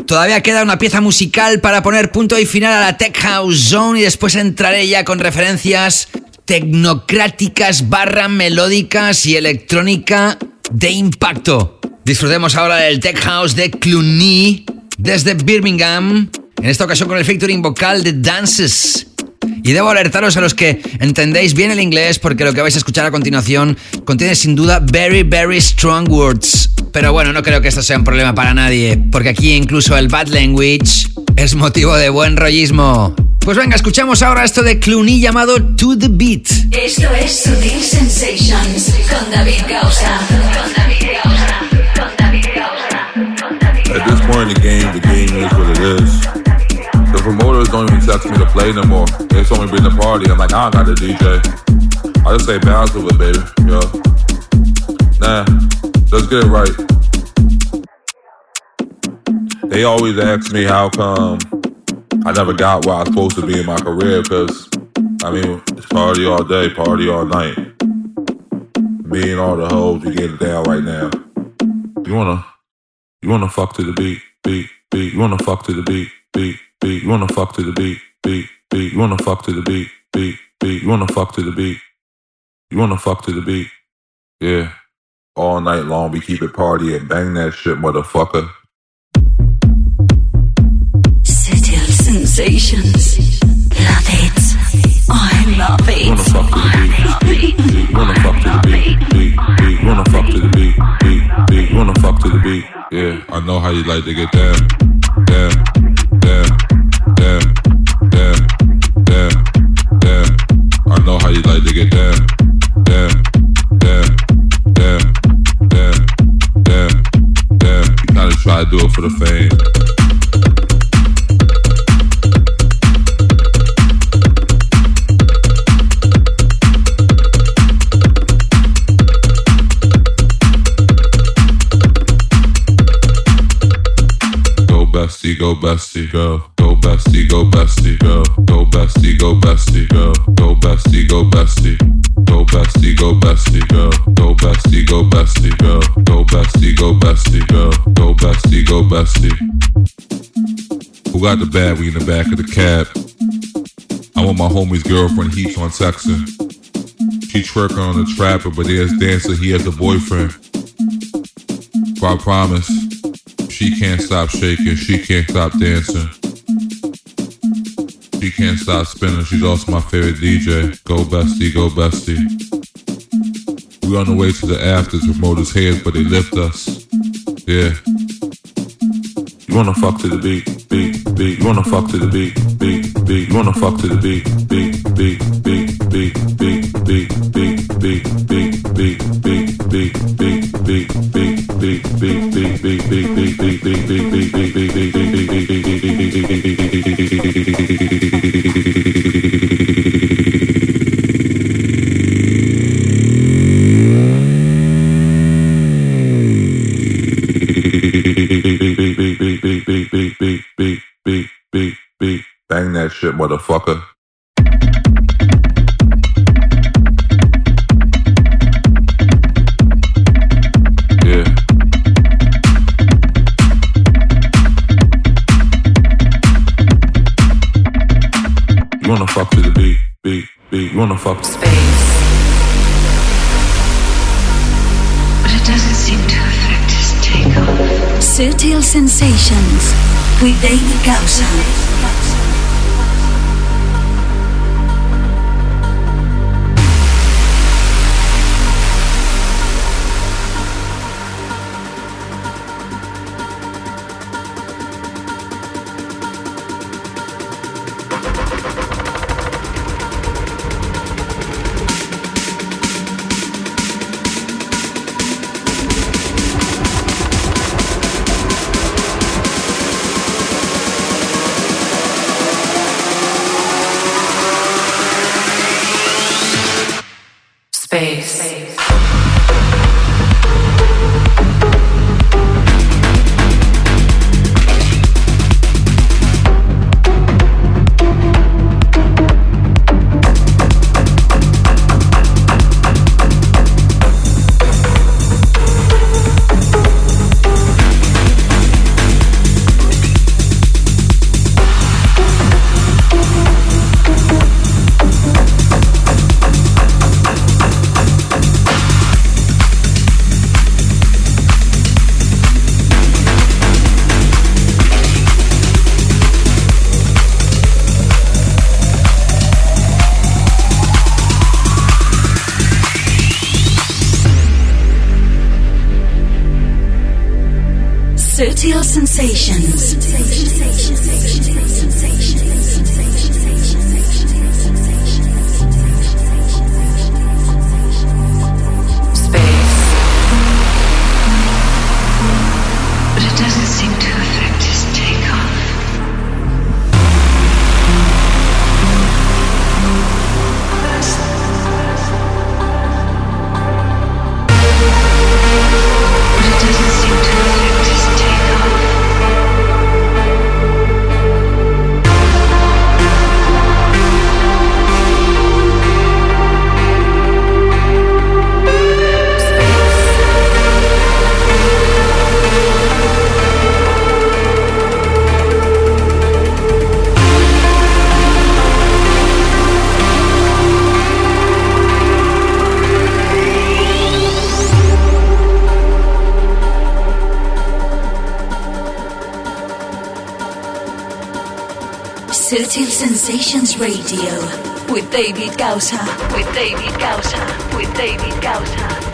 Todavía queda una pieza musical para poner punto y final a la Tech House Zone y después entraré ya con referencias tecnocráticas barra melódicas y electrónica de impacto. Disfrutemos ahora del Tech House de Cluny desde Birmingham, en esta ocasión con el featuring vocal de Dances. Y debo alertaros a los que entendéis bien el inglés porque lo que vais a escuchar a continuación contiene sin duda very, very strong words. Pero bueno, no creo que esto sea un problema para nadie, porque aquí incluso el bad language es motivo de buen rollismo. Pues venga, escuchamos ahora esto de Clooney llamado To The Beat. Esto es Sutil Sensations con David Gausa. Con David Gausa. Con David Gausa. At this point in the game, the game is what it is. Promoters don't even text me to play no more. They told me bring the party. I'm like, I don't got the DJ. I just say bounce with it, baby. Yo. Nah, let's get it right. They always ask me how come I never got where I was supposed to be in my career because, I mean, it's party all day, party all night. Me and all the hoes, we getting down right now. You wanna, you wanna fuck to the beat, beat, beat. You wanna fuck to the beat, beat, beat. You wanna fuck to the beat, beat, beat. You wanna fuck to the beat, beat, beat. You wanna fuck to the beat. You wanna fuck to the beat. Yeah. All night long, we keep it party and bang that shit, motherfucker. Sutil Sensations. Love it. I love it. Wanna fuck to the beat, beat, beat. You wanna fuck to the beat, beat, beat. Wanna fuck to the beat, beat, beat. Wanna fuck to the beat. Yeah, I know how you like to get down, down, down, do it for the fame. Bestie, go bestie, go. Go bestie, go bestie, go. Go bestie, go bestie, go. Go bestie, go bestie. Go bestie, go bestie, go. Go bestie, go bestie, go. Go bestie, go bestie, go. Go bestie, go bestie. Who got the bad we in the back of the cab? I want my homie's girlfriend heaps on texting. She twerking on the trapper, but there's dancer, he has a boyfriend. But I promise. She can't stop shaking, she can't stop dancing. She can't stop spinning, she's also my favorite DJ. Go bestie, go bestie. We on the way to the afters, promoters heads, but they lift us. Yeah. You wanna fuck to the beat, beat, beat. You wanna fuck to the beat, beat, beat. You wanna fuck to the beat, beat, beat, beat, beat, beat, beat, beat, beat, beat, beat, beat, beat, Bang that shit, motherfucker. You wanna fuck to the beat, beat, beat. You wanna fuck to Space. But it doesn't seem to affect his takeoff. Sutil Sensations with David Gausa. Sensations Radio. With David Gausa, with David Gausa, with David Gausa,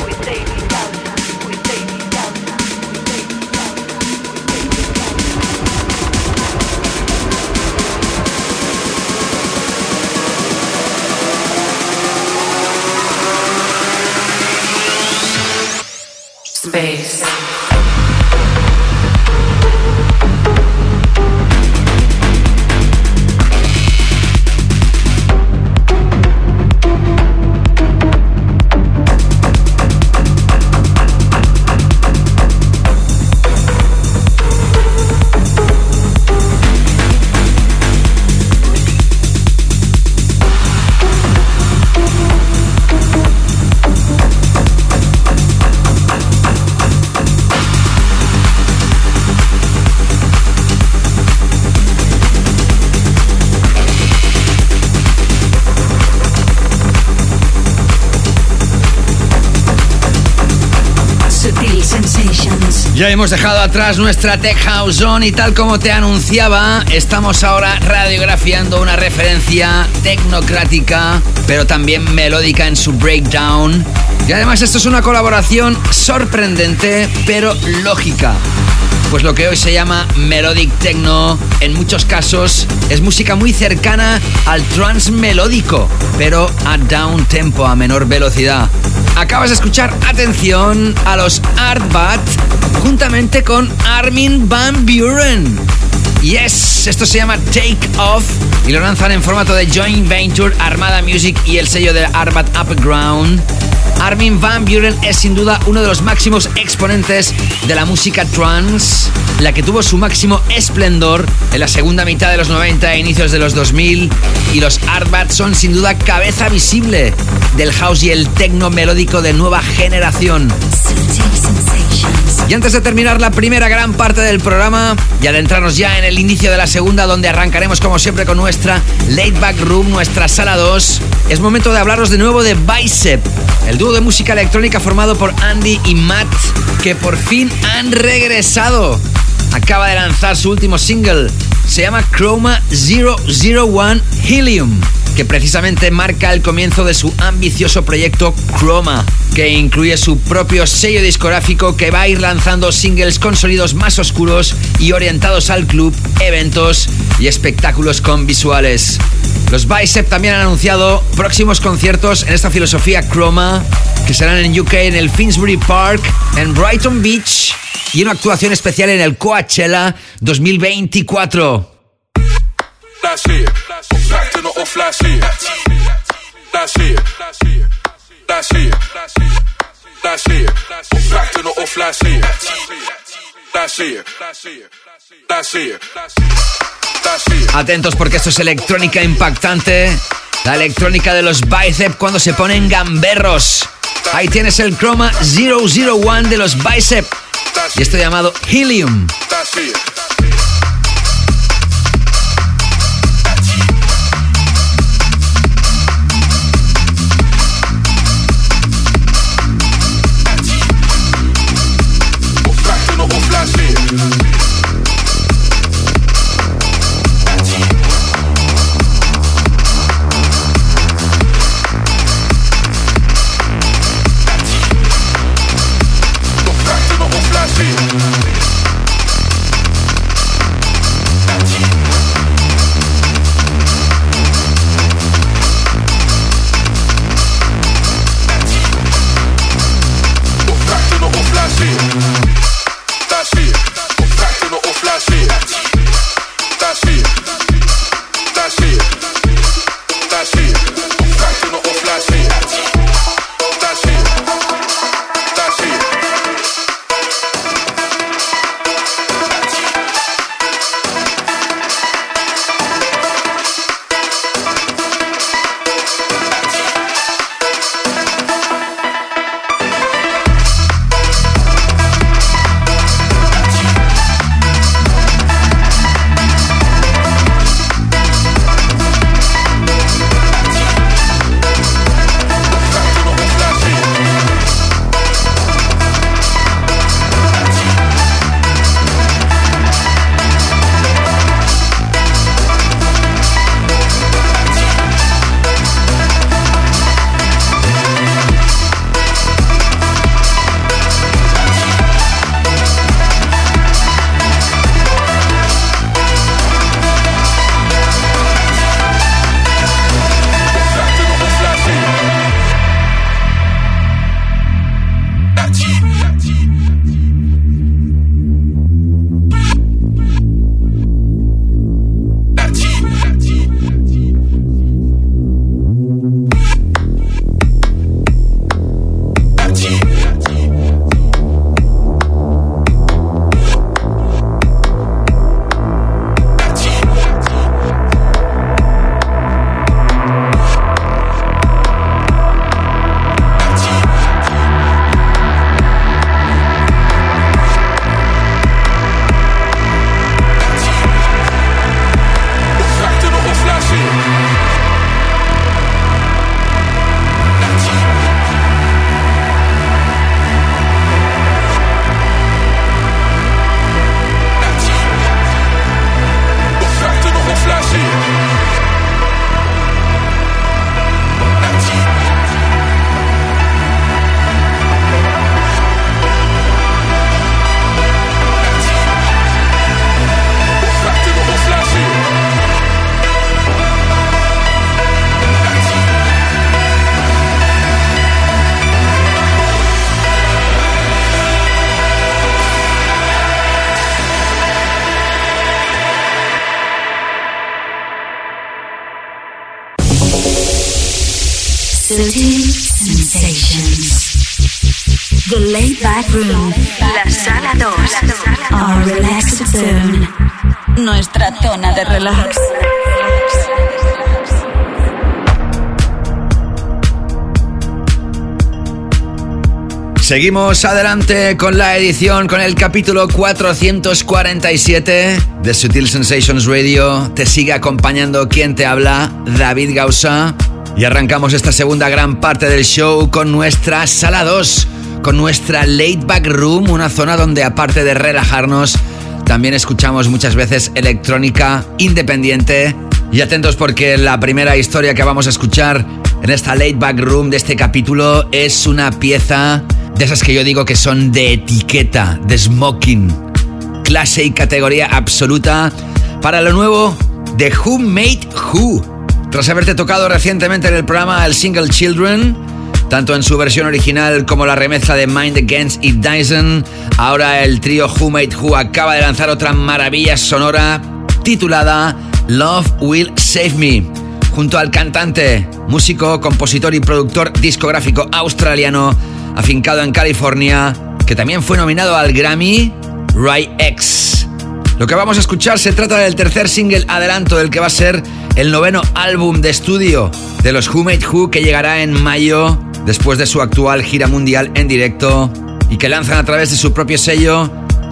hemos dejado atrás nuestra Tech House Zone y tal como te anunciaba, estamos ahora radiografiando una referencia tecnocrática, pero también melódica en su breakdown. Y además esto es una colaboración sorprendente, pero lógica. Pues lo que hoy se llama Melodic Techno, en muchos casos es música muy cercana al trance melódico, pero a down tempo, a menor velocidad. Acabas de escuchar, atención, a los Artbat juntamente con Armin Van Buren. Yes, esto se llama Take Off y lo lanzan en formato de joint venture Armada Music y el sello de Arbat Upground. Armin Van Buren es sin duda uno de los máximos exponentes de la música trance, la que tuvo su máximo esplendor en la segunda mitad de los 90 e inicios de los 2000 y los Artbat son sin duda cabeza visible del house y el techno melódico de nueva generación. Y antes de terminar la primera gran parte del programa y adentrarnos ya en el inicio de la segunda, donde arrancaremos como siempre con nuestra Late Back Room, nuestra sala 2, es momento de hablaros de nuevo de Bicep, el dúo de música electrónica formado por Andy y Matt, que por fin han regresado. Acaba de lanzar su último single, se llama Chroma 001 Helium que precisamente marca el comienzo de su ambicioso proyecto Chroma, que incluye su propio sello discográfico que va a ir lanzando singles con sonidos más oscuros y orientados al club, eventos y espectáculos con visuales. Los Bicep también han anunciado próximos conciertos en esta filosofía Chroma, que serán en UK en el Finsbury Park, en Brighton Beach y una actuación especial en el Coachella 2024. Atentos porque esto es electrónica impactante. La electrónica de los Bicep cuando se ponen gamberros. Ahí tienes el Chroma 001 de los Bicep. Y esto llamado Helium. Room. La Sala 2. Our Relaxed Zone. Nuestra zona de relax. Seguimos adelante con la edición, con el capítulo 447 de Sutil Sensations Radio. Te sigue acompañando quien te habla, David Gausa. Y arrancamos esta segunda gran parte del show con nuestra sala 2, con nuestra late back room, una zona donde aparte de relajarnos, también escuchamos muchas veces electrónica independiente. Y atentos porque la primera historia que vamos a escuchar en esta late back room de este capítulo es una pieza de esas que yo digo que son de etiqueta, de smoking. Clase y categoría absoluta para lo nuevo de Who Made Who. Tras haberte tocado recientemente en el programa el single Children, tanto en su versión original como la remezcla de Mind Against y Dyson, ahora el trío Who Made Who acaba de lanzar otra maravilla sonora titulada Love Will Save Me, junto al cantante, músico, compositor y productor discográfico australiano afincado en California, que también fue nominado al Grammy, Ray X. Lo que vamos a escuchar se trata del tercer single adelanto del que va a ser el noveno álbum de estudio de los Who Made Who que llegará en mayo después de su actual gira mundial en directo y que lanzan a través de su propio sello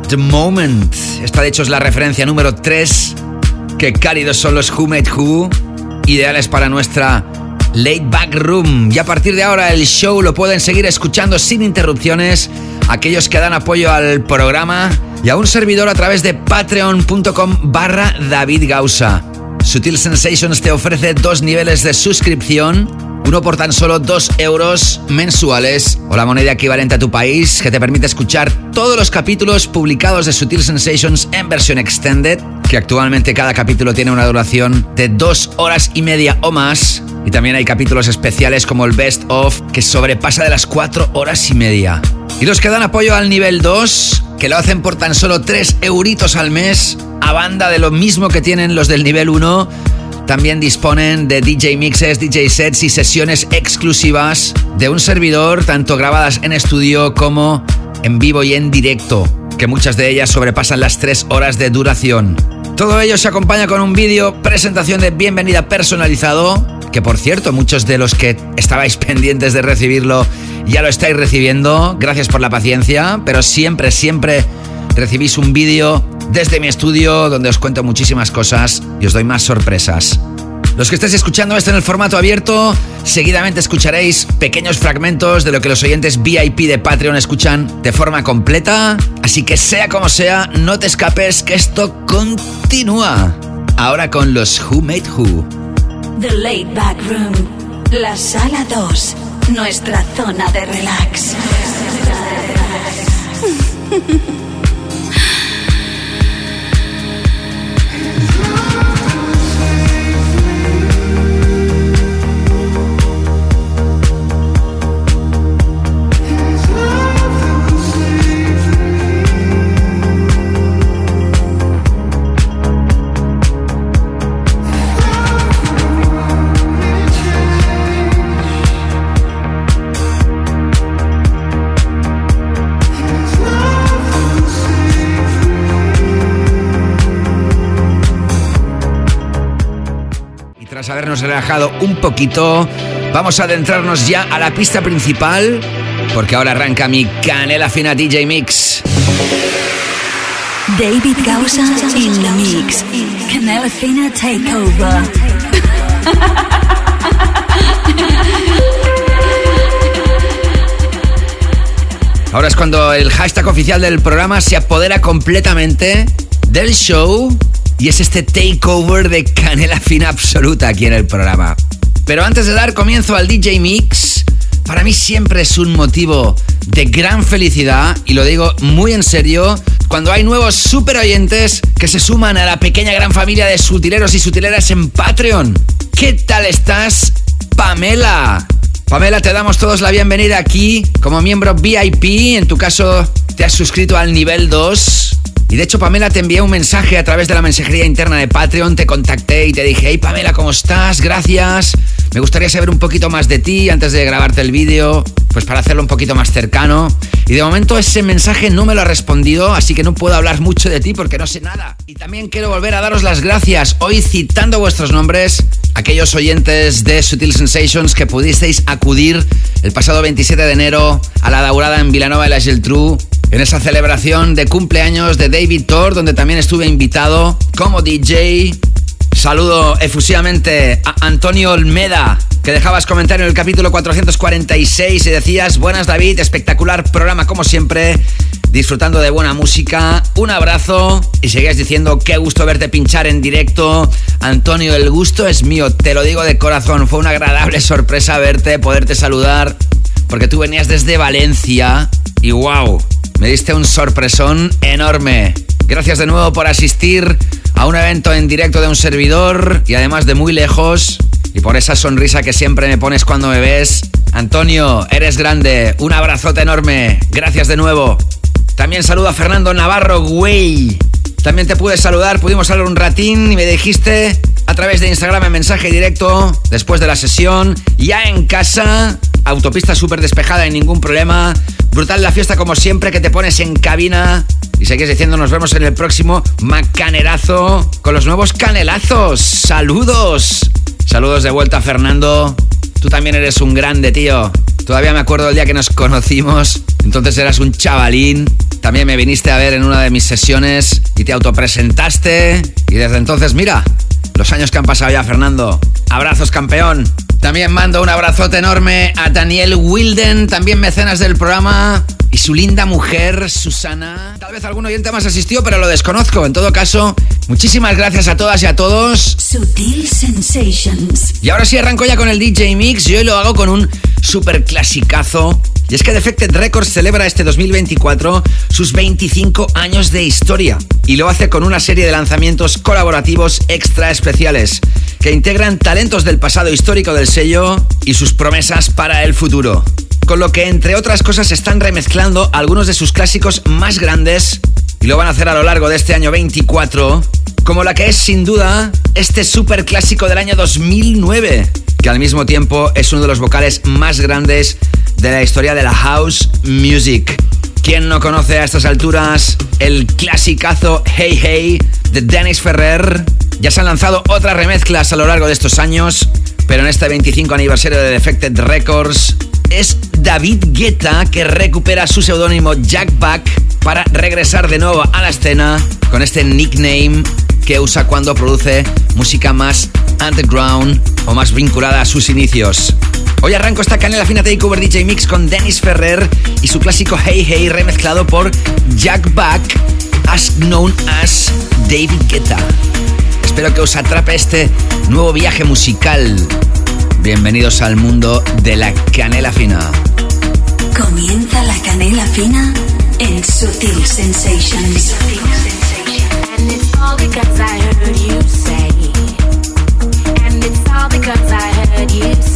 The Moment. Esta de hecho es la referencia número 3. Qué cálidos son los Who Made Who, ideales para nuestra Late Back Room. Y a partir de ahora el show lo pueden seguir escuchando sin interrupciones aquellos que dan apoyo al programa y a un servidor a través de patreon.com barra David Gausa. Sutil Sensations te ofrece dos niveles de suscripción, uno por tan solo dos euros mensuales o la moneda equivalente a tu país que te permite escuchar todos los capítulos publicados de Sutil Sensations en versión extended, que actualmente cada capítulo tiene una duración de dos horas y media o más. Y también hay capítulos especiales como el Best of, que sobrepasa de las cuatro horas y media. Y los que dan apoyo al nivel 2, que lo hacen por tan solo 3 euritos al mes, a banda de lo mismo que tienen los del nivel 1, también disponen de DJ mixes, DJ sets y sesiones exclusivas de un servidor, tanto grabadas en estudio como en vivo y en directo, que muchas de ellas sobrepasan las 3 horas de duración. Todo ello se acompaña con un vídeo, presentación de bienvenida personalizado, que por cierto, muchos de los que estabais pendientes de recibirlo ya lo estáis recibiendo, gracias por la paciencia, pero siempre, siempre recibís un vídeo desde mi estudio donde os cuento muchísimas cosas y os doy más sorpresas. Los que estéis escuchando esto en el formato abierto, seguidamente escucharéis pequeños fragmentos de lo que los oyentes VIP de Patreon escuchan de forma completa, así que sea como sea, no te escapes que esto continúa. Ahora con los Who Made Who. The Late Back Room. La Sala 2. Nuestra zona de relax. tras habernos relajado un poquito, vamos a adentrarnos ya a la pista principal, porque ahora arranca mi canela fina DJ Mix. David Gausa in the mix. Canela Fina Takeover. Ahora es cuando el hashtag oficial del programa se apodera completamente del show y es este takeover de canela fina absoluta aquí en el programa. Pero antes de dar comienzo al DJ Mix, para mí siempre es un motivo de gran felicidad, y lo digo muy en serio, cuando hay nuevos super oyentes que se suman a la pequeña gran familia de sutileros y sutileras en Patreon. ¿Qué tal estás, Pamela? Pamela, te damos todos la bienvenida aquí como miembro VIP. En tu caso, te has suscrito al nivel 2. Y de hecho, Pamela, te envié un mensaje a través de la mensajería interna de Patreon, te contacté y te dije, hey Pamela, ¿cómo estás? Gracias. Me gustaría saber un poquito más de ti antes de grabarte el vídeo, pues para hacerlo un poquito más cercano. Y de momento ese mensaje no me lo ha respondido, así que no puedo hablar mucho de ti porque no sé nada. Y también quiero volver a daros las gracias, hoy citando vuestros nombres, aquellos oyentes de Sutil Sensations que pudisteis acudir el pasado 27 de enero a la daurada en Vilanova de la Geltrú en esa celebración de cumpleaños de David Thor, donde también estuve invitado como DJ. Saludo efusivamente a Antonio Olmeda, que dejabas comentario en el capítulo 446 y decías, buenas David, espectacular programa como siempre, disfrutando de buena música, un abrazo y seguías diciendo, qué gusto verte pinchar en directo. Antonio, el gusto es mío, te lo digo de corazón, fue una agradable sorpresa verte, poderte saludar, porque tú venías desde Valencia y wow, me diste un sorpresón enorme. Gracias de nuevo por asistir a un evento en directo de un servidor y además de muy lejos. Y por esa sonrisa que siempre me pones cuando me ves. Antonio, eres grande. Un abrazote enorme. Gracias de nuevo. También saludo a Fernando Navarro, güey. También te pude saludar, pudimos hablar un ratín y me dijiste a través de Instagram en mensaje directo, después de la sesión, ya en casa, autopista súper despejada y ningún problema. Brutal la fiesta como siempre que te pones en cabina y seguís diciendo nos vemos en el próximo macanerazo con los nuevos canelazos. Saludos. Saludos de vuelta Fernando. Tú también eres un grande, tío. Todavía me acuerdo del día que nos conocimos. Entonces eras un chavalín. También me viniste a ver en una de mis sesiones y te autopresentaste. Y desde entonces, mira, los años que han pasado ya, Fernando. Abrazos, campeón. También mando un abrazote enorme a Daniel Wilden, también mecenas del programa, y su linda mujer, Susana. Tal vez algún oyente más asistió, pero lo desconozco. En todo caso, muchísimas gracias a todas y a todos. Sutil Sensations. Y ahora sí arranco ya con el DJ Mix y hoy lo hago con un super clasicazo. Y es que Defected Records celebra este 2024 sus 25 años de historia. Y lo hace con una serie de lanzamientos colaborativos extra especiales que integran talentos del pasado histórico del sello y sus promesas para el futuro. Con lo que, entre otras cosas, están remezclando algunos de sus clásicos más grandes y lo van a hacer a lo largo de este año 24, como la que es sin duda este super clásico del año 2009, que al mismo tiempo es uno de los vocales más grandes de la historia de la house music. ¿Quién no conoce a estas alturas el clasicazo Hey Hey de Dennis Ferrer? Ya se han lanzado otras remezclas a lo largo de estos años, pero en este 25 aniversario de Defected Records es David Guetta que recupera su seudónimo Jack Back para regresar de nuevo a la escena con este nickname que usa cuando produce música más underground o más vinculada a sus inicios. Hoy arranco esta canela fina Takeover DJ Mix con Dennis Ferrer y su clásico Hey Hey remezclado por Jack Back, as known as David Guetta. Espero que os atrape este nuevo viaje musical. Bienvenidos al mundo de la canela fina. Comienza la canela fina en Sutil Sensations. You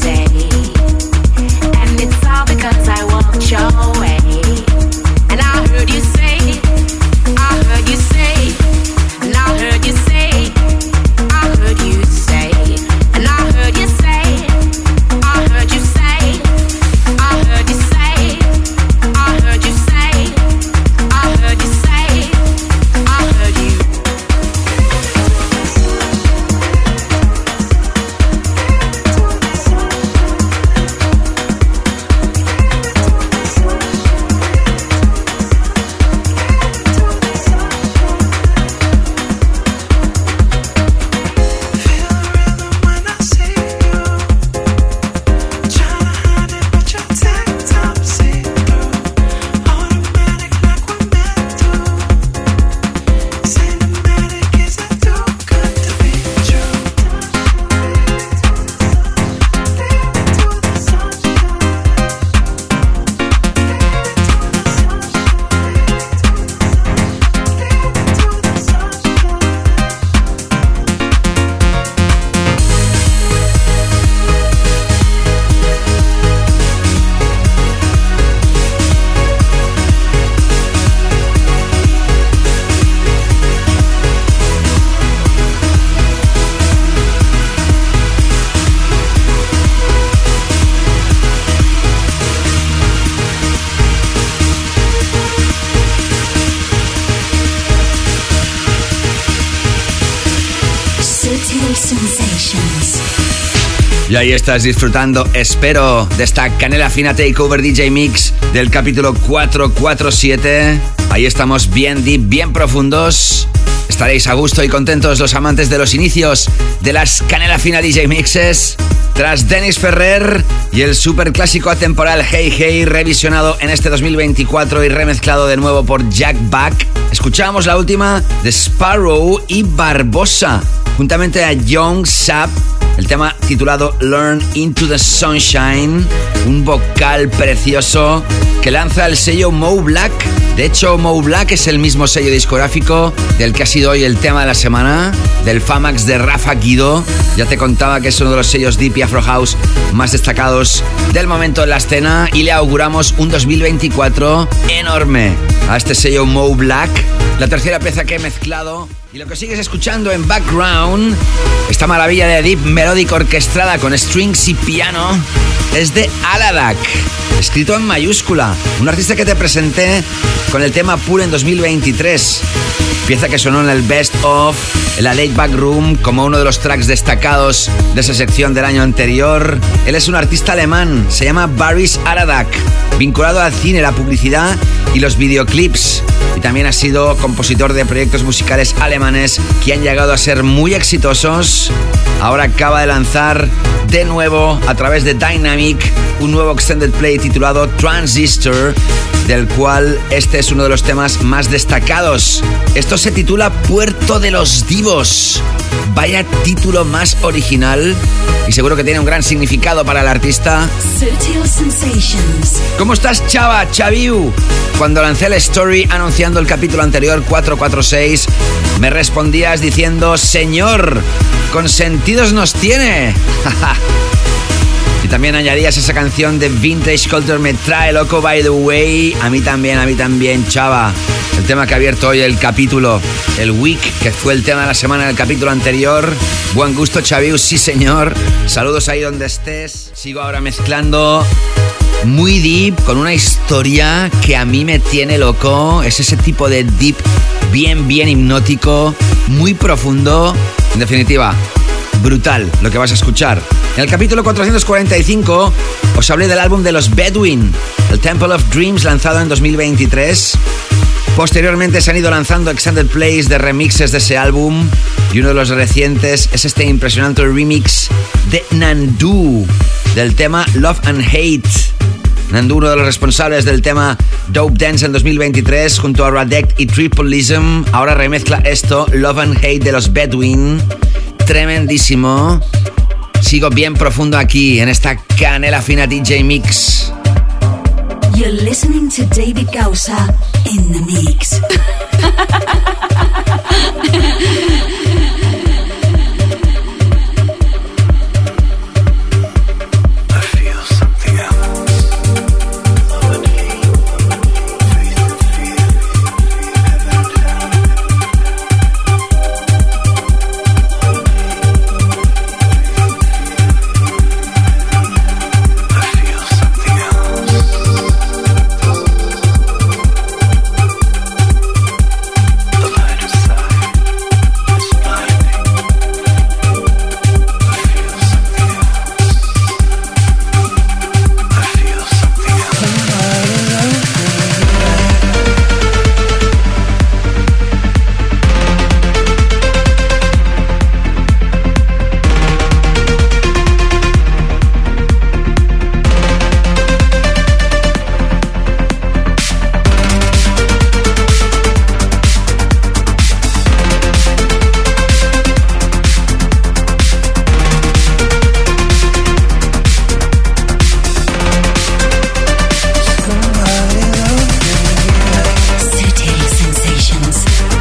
Y ahí estás disfrutando, espero, de esta canela fina Takeover DJ Mix del capítulo 447. Ahí estamos bien deep, bien profundos. Estaréis a gusto y contentos los amantes de los inicios de las Canela Fina DJ Mixes. Tras Dennis Ferrer y el super clásico atemporal Hey Hey, revisionado en este 2024 y remezclado de nuevo por Jack Back, escuchamos la última de Sparrow y Barbosa, juntamente a Young Sap el tema titulado Learn Into the Sunshine, un vocal precioso que lanza el sello Mo Black. De hecho, Mo Black es el mismo sello discográfico del que ha sido hoy el tema de la semana, del Famax de Rafa Guido. Ya te contaba que es uno de los sellos Deep y Afro House más destacados del momento en la escena y le auguramos un 2024 enorme a este sello Mo Black. La tercera pieza que he mezclado y lo que sigues escuchando en background, esta maravilla de deep melódica orquestada con strings y piano, es de Aladak, escrito en mayúscula, un artista que te presenté con el tema Pool en 2023. Pieza que sonó en el Best of, en la Late Back Room, como uno de los tracks destacados de esa sección del año anterior. Él es un artista alemán, se llama Baris Aladak, vinculado al cine, la publicidad y los videoclips. Y también ha sido compositor de proyectos musicales alemanes que han llegado a ser muy exitosos. Ahora acaba de lanzar de nuevo a través de Dynamic un nuevo extended play titulado Transistor, del cual este es uno de los temas más destacados. Esto se titula Puerto de los Divos. Vaya título más original y seguro que tiene un gran significado para el artista. ¿Cómo estás, Chava, Chaviu? Cuando lancé la story anunciando el capítulo anterior 446, me respondías diciendo, Señor, consentidos nos tiene. Y también añadías esa canción de Vintage Culture Me Trae Loco By The Way. A mí también, a mí también, chava. El tema que ha abierto hoy el capítulo, el Week, que fue el tema de la semana del capítulo anterior. Buen gusto, Chaviu, sí señor. Saludos ahí donde estés. Sigo ahora mezclando muy deep, con una historia que a mí me tiene loco. Es ese tipo de deep bien, bien hipnótico, muy profundo. En definitiva, brutal lo que vas a escuchar. En el capítulo 445 os hablé del álbum de los Bedouin, el Temple of Dreams lanzado en 2023. Posteriormente se han ido lanzando extended plays de remixes de ese álbum y uno de los recientes es este impresionante remix de Nandu del tema Love and Hate. Nandu, uno de los responsables del tema Dope Dance en 2023 junto a Radek y Tripleism, ahora remezcla esto, Love and Hate de los Bedouin. Tremendísimo. Sigo bien profundo aquí en esta canela fina DJ Mix. You're listening to David Gausa in the mix.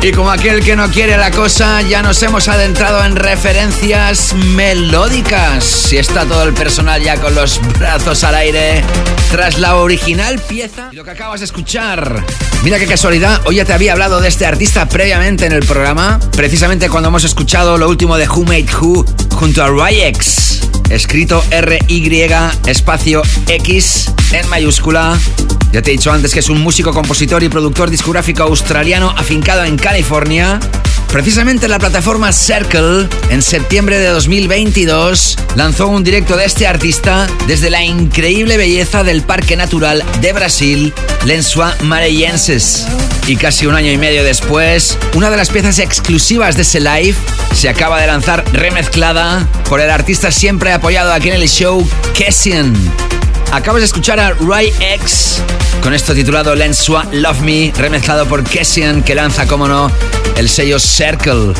Y como aquel que no quiere la cosa, ya nos hemos adentrado en referencias melódicas. Si está todo el personal ya con los brazos al aire, tras la original pieza y lo que acabas de escuchar. Mira qué casualidad, hoy ya te había hablado de este artista previamente en el programa, precisamente cuando hemos escuchado lo último de Who Made Who junto a Ryex, escrito R-Y espacio X en mayúscula. Ya te he dicho antes que es un músico, compositor y productor discográfico australiano afincado en California. Precisamente la plataforma Circle, en septiembre de 2022, lanzó un directo de este artista desde la increíble belleza del Parque Natural de Brasil, Lençois Maranhenses. Y casi un año y medio después, una de las piezas exclusivas de ese live se acaba de lanzar remezclada por el artista siempre apoyado aquí en el show, Kessian. Acabas de escuchar a Ray X con esto titulado Lensua Love Me, remezclado por Kessian, que lanza, como no, el sello Circle.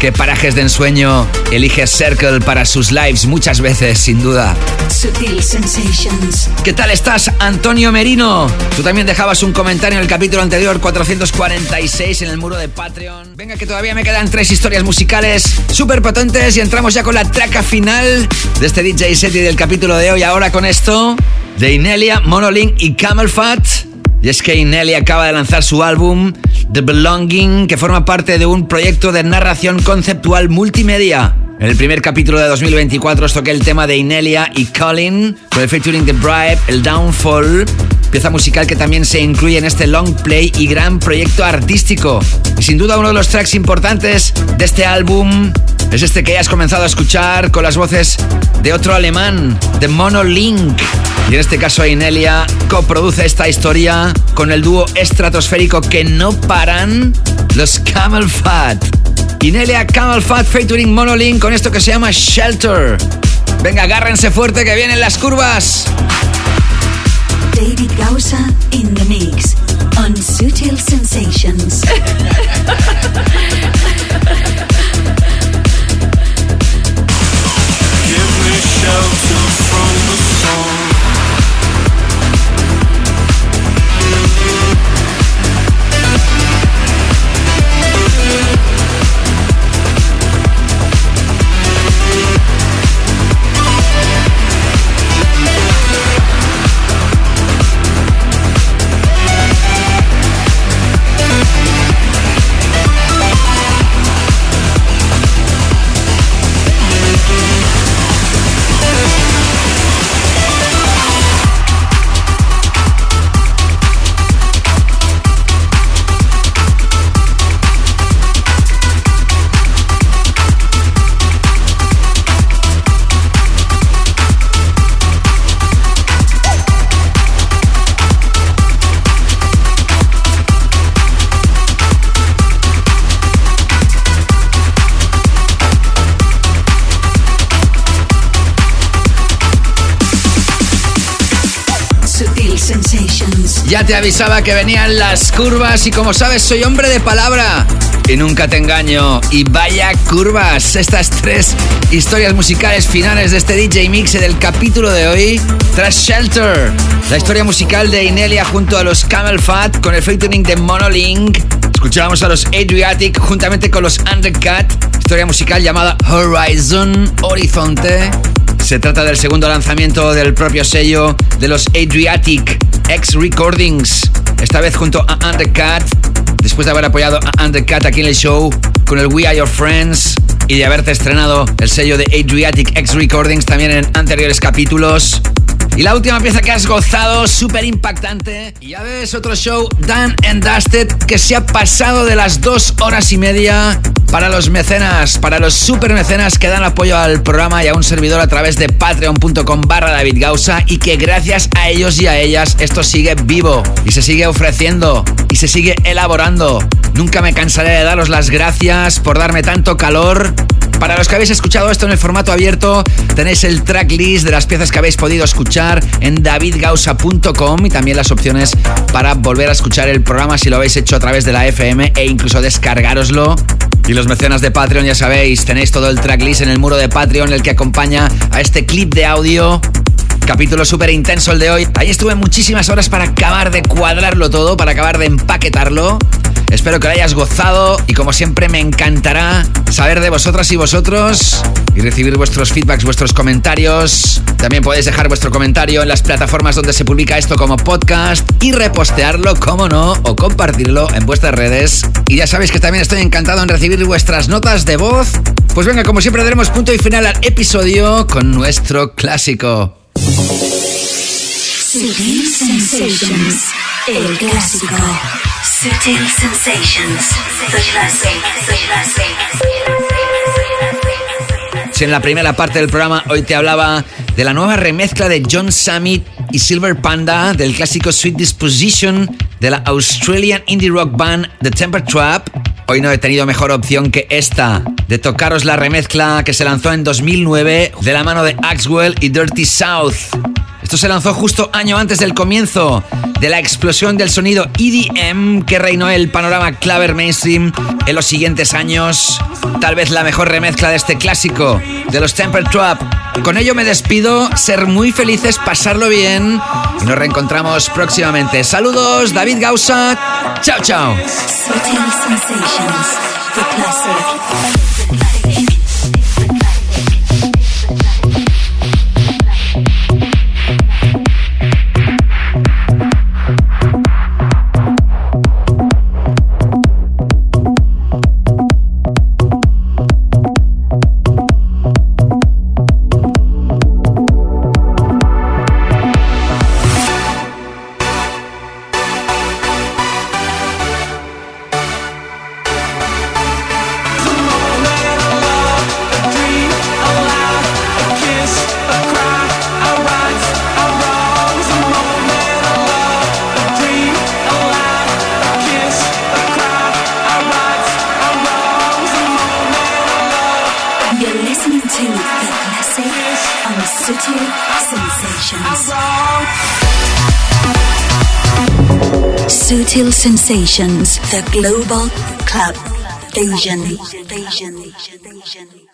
¿Qué parajes de ensueño elige Circle para sus lives muchas veces, sin duda? Sutil Sensations. ¿Qué tal estás, Antonio Merino? Tú también dejabas un comentario en el capítulo anterior, 446, en el muro de Patreon. Venga, que todavía me quedan tres historias musicales súper potentes y entramos ya con la traca final de este DJ set y del capítulo de hoy. Ahora con esto, de Inelia, Monolink y Camel Fat. Y es que Inelia acaba de lanzar su álbum The Belonging, que forma parte de un proyecto de narración conceptual multimedia. En el primer capítulo de 2024 os toqué el tema de Inelia y Colin, con el featuring The Bribe, el Downfall, pieza musical que también se incluye en este long play y gran proyecto artístico. Y sin duda uno de los tracks importantes de este álbum es este que ya has comenzado a escuchar con las voces de otro alemán, de Monolink. Y en este caso Inelia coproduce esta historia con el dúo estratosférico que no paran, los Camel Fat. Inelia Camel Fat featuring Monolink con esto que se llama Shelter. Venga, agárrense fuerte que vienen las curvas. David Gausa in the mix on Sutil Sensations. Give me shelter from Ya te avisaba que venían las curvas y como sabes soy hombre de palabra. Y nunca te engaño. Y vaya curvas. Estas tres historias musicales finales de este DJ Mix del capítulo de hoy. Tras Shelter. La historia musical de Inelia junto a los Camel Fat con el featuring de Monolink. Escuchábamos a los Adriatic juntamente con los Undercut. Historia musical llamada Horizon Horizonte. Se trata del segundo lanzamiento del propio sello de los Adriatic X Recordings. Esta vez junto a Undercut. Después de haber apoyado a Undercut aquí en el show con el We Are Your Friends y de haberte estrenado el sello de Adriatic X Recordings también en anteriores capítulos. Y la última pieza que has gozado, súper impactante. Y ya ves, otro show, Dan and Dusted, que se ha pasado de las dos horas y media para los mecenas, para los super mecenas que dan apoyo al programa y a un servidor a través de patreon.com barra David Gausa y que gracias a ellos y a ellas esto sigue vivo y se sigue ofreciendo y se sigue elaborando. Nunca me cansaré de daros las gracias por darme tanto calor para los que habéis escuchado esto en el formato abierto, tenéis el tracklist de las piezas que habéis podido escuchar en davidgausa.com y también las opciones para volver a escuchar el programa si lo habéis hecho a través de la FM e incluso descargaroslo. Y los mecenas de Patreon, ya sabéis, tenéis todo el tracklist en el muro de Patreon, el que acompaña a este clip de audio Capítulo súper intenso el de hoy. Ahí estuve muchísimas horas para acabar de cuadrarlo todo, para acabar de empaquetarlo. Espero que lo hayas gozado y como siempre me encantará saber de vosotras y vosotros y recibir vuestros feedbacks, vuestros comentarios. También podéis dejar vuestro comentario en las plataformas donde se publica esto como podcast y repostearlo, como no, o compartirlo en vuestras redes. Y ya sabéis que también estoy encantado en recibir vuestras notas de voz. Pues venga, como siempre daremos punto y final al episodio con nuestro clásico. Sutil Sensations, el clásico. Sutil Sensations, en la primera parte del programa hoy te hablaba de la nueva remezcla de John Summit y Silver Panda del clásico Sweet Disposition de la Australian indie rock band The Temper Trap, hoy no he tenido mejor opción que esta, de tocaros la remezcla que se lanzó en 2009 de la mano de Axwell y Dirty South. Esto se lanzó justo año antes del comienzo de la explosión del sonido EDM que reinó el panorama claver mainstream en los siguientes años. Tal vez la mejor remezcla de este clásico de los Temper Trap. Con ello me despido, ser muy felices, pasarlo bien y nos reencontramos próximamente. Saludos, David Gausa. Chao, chao. Sensations, the global club Asian. Asian. Asian.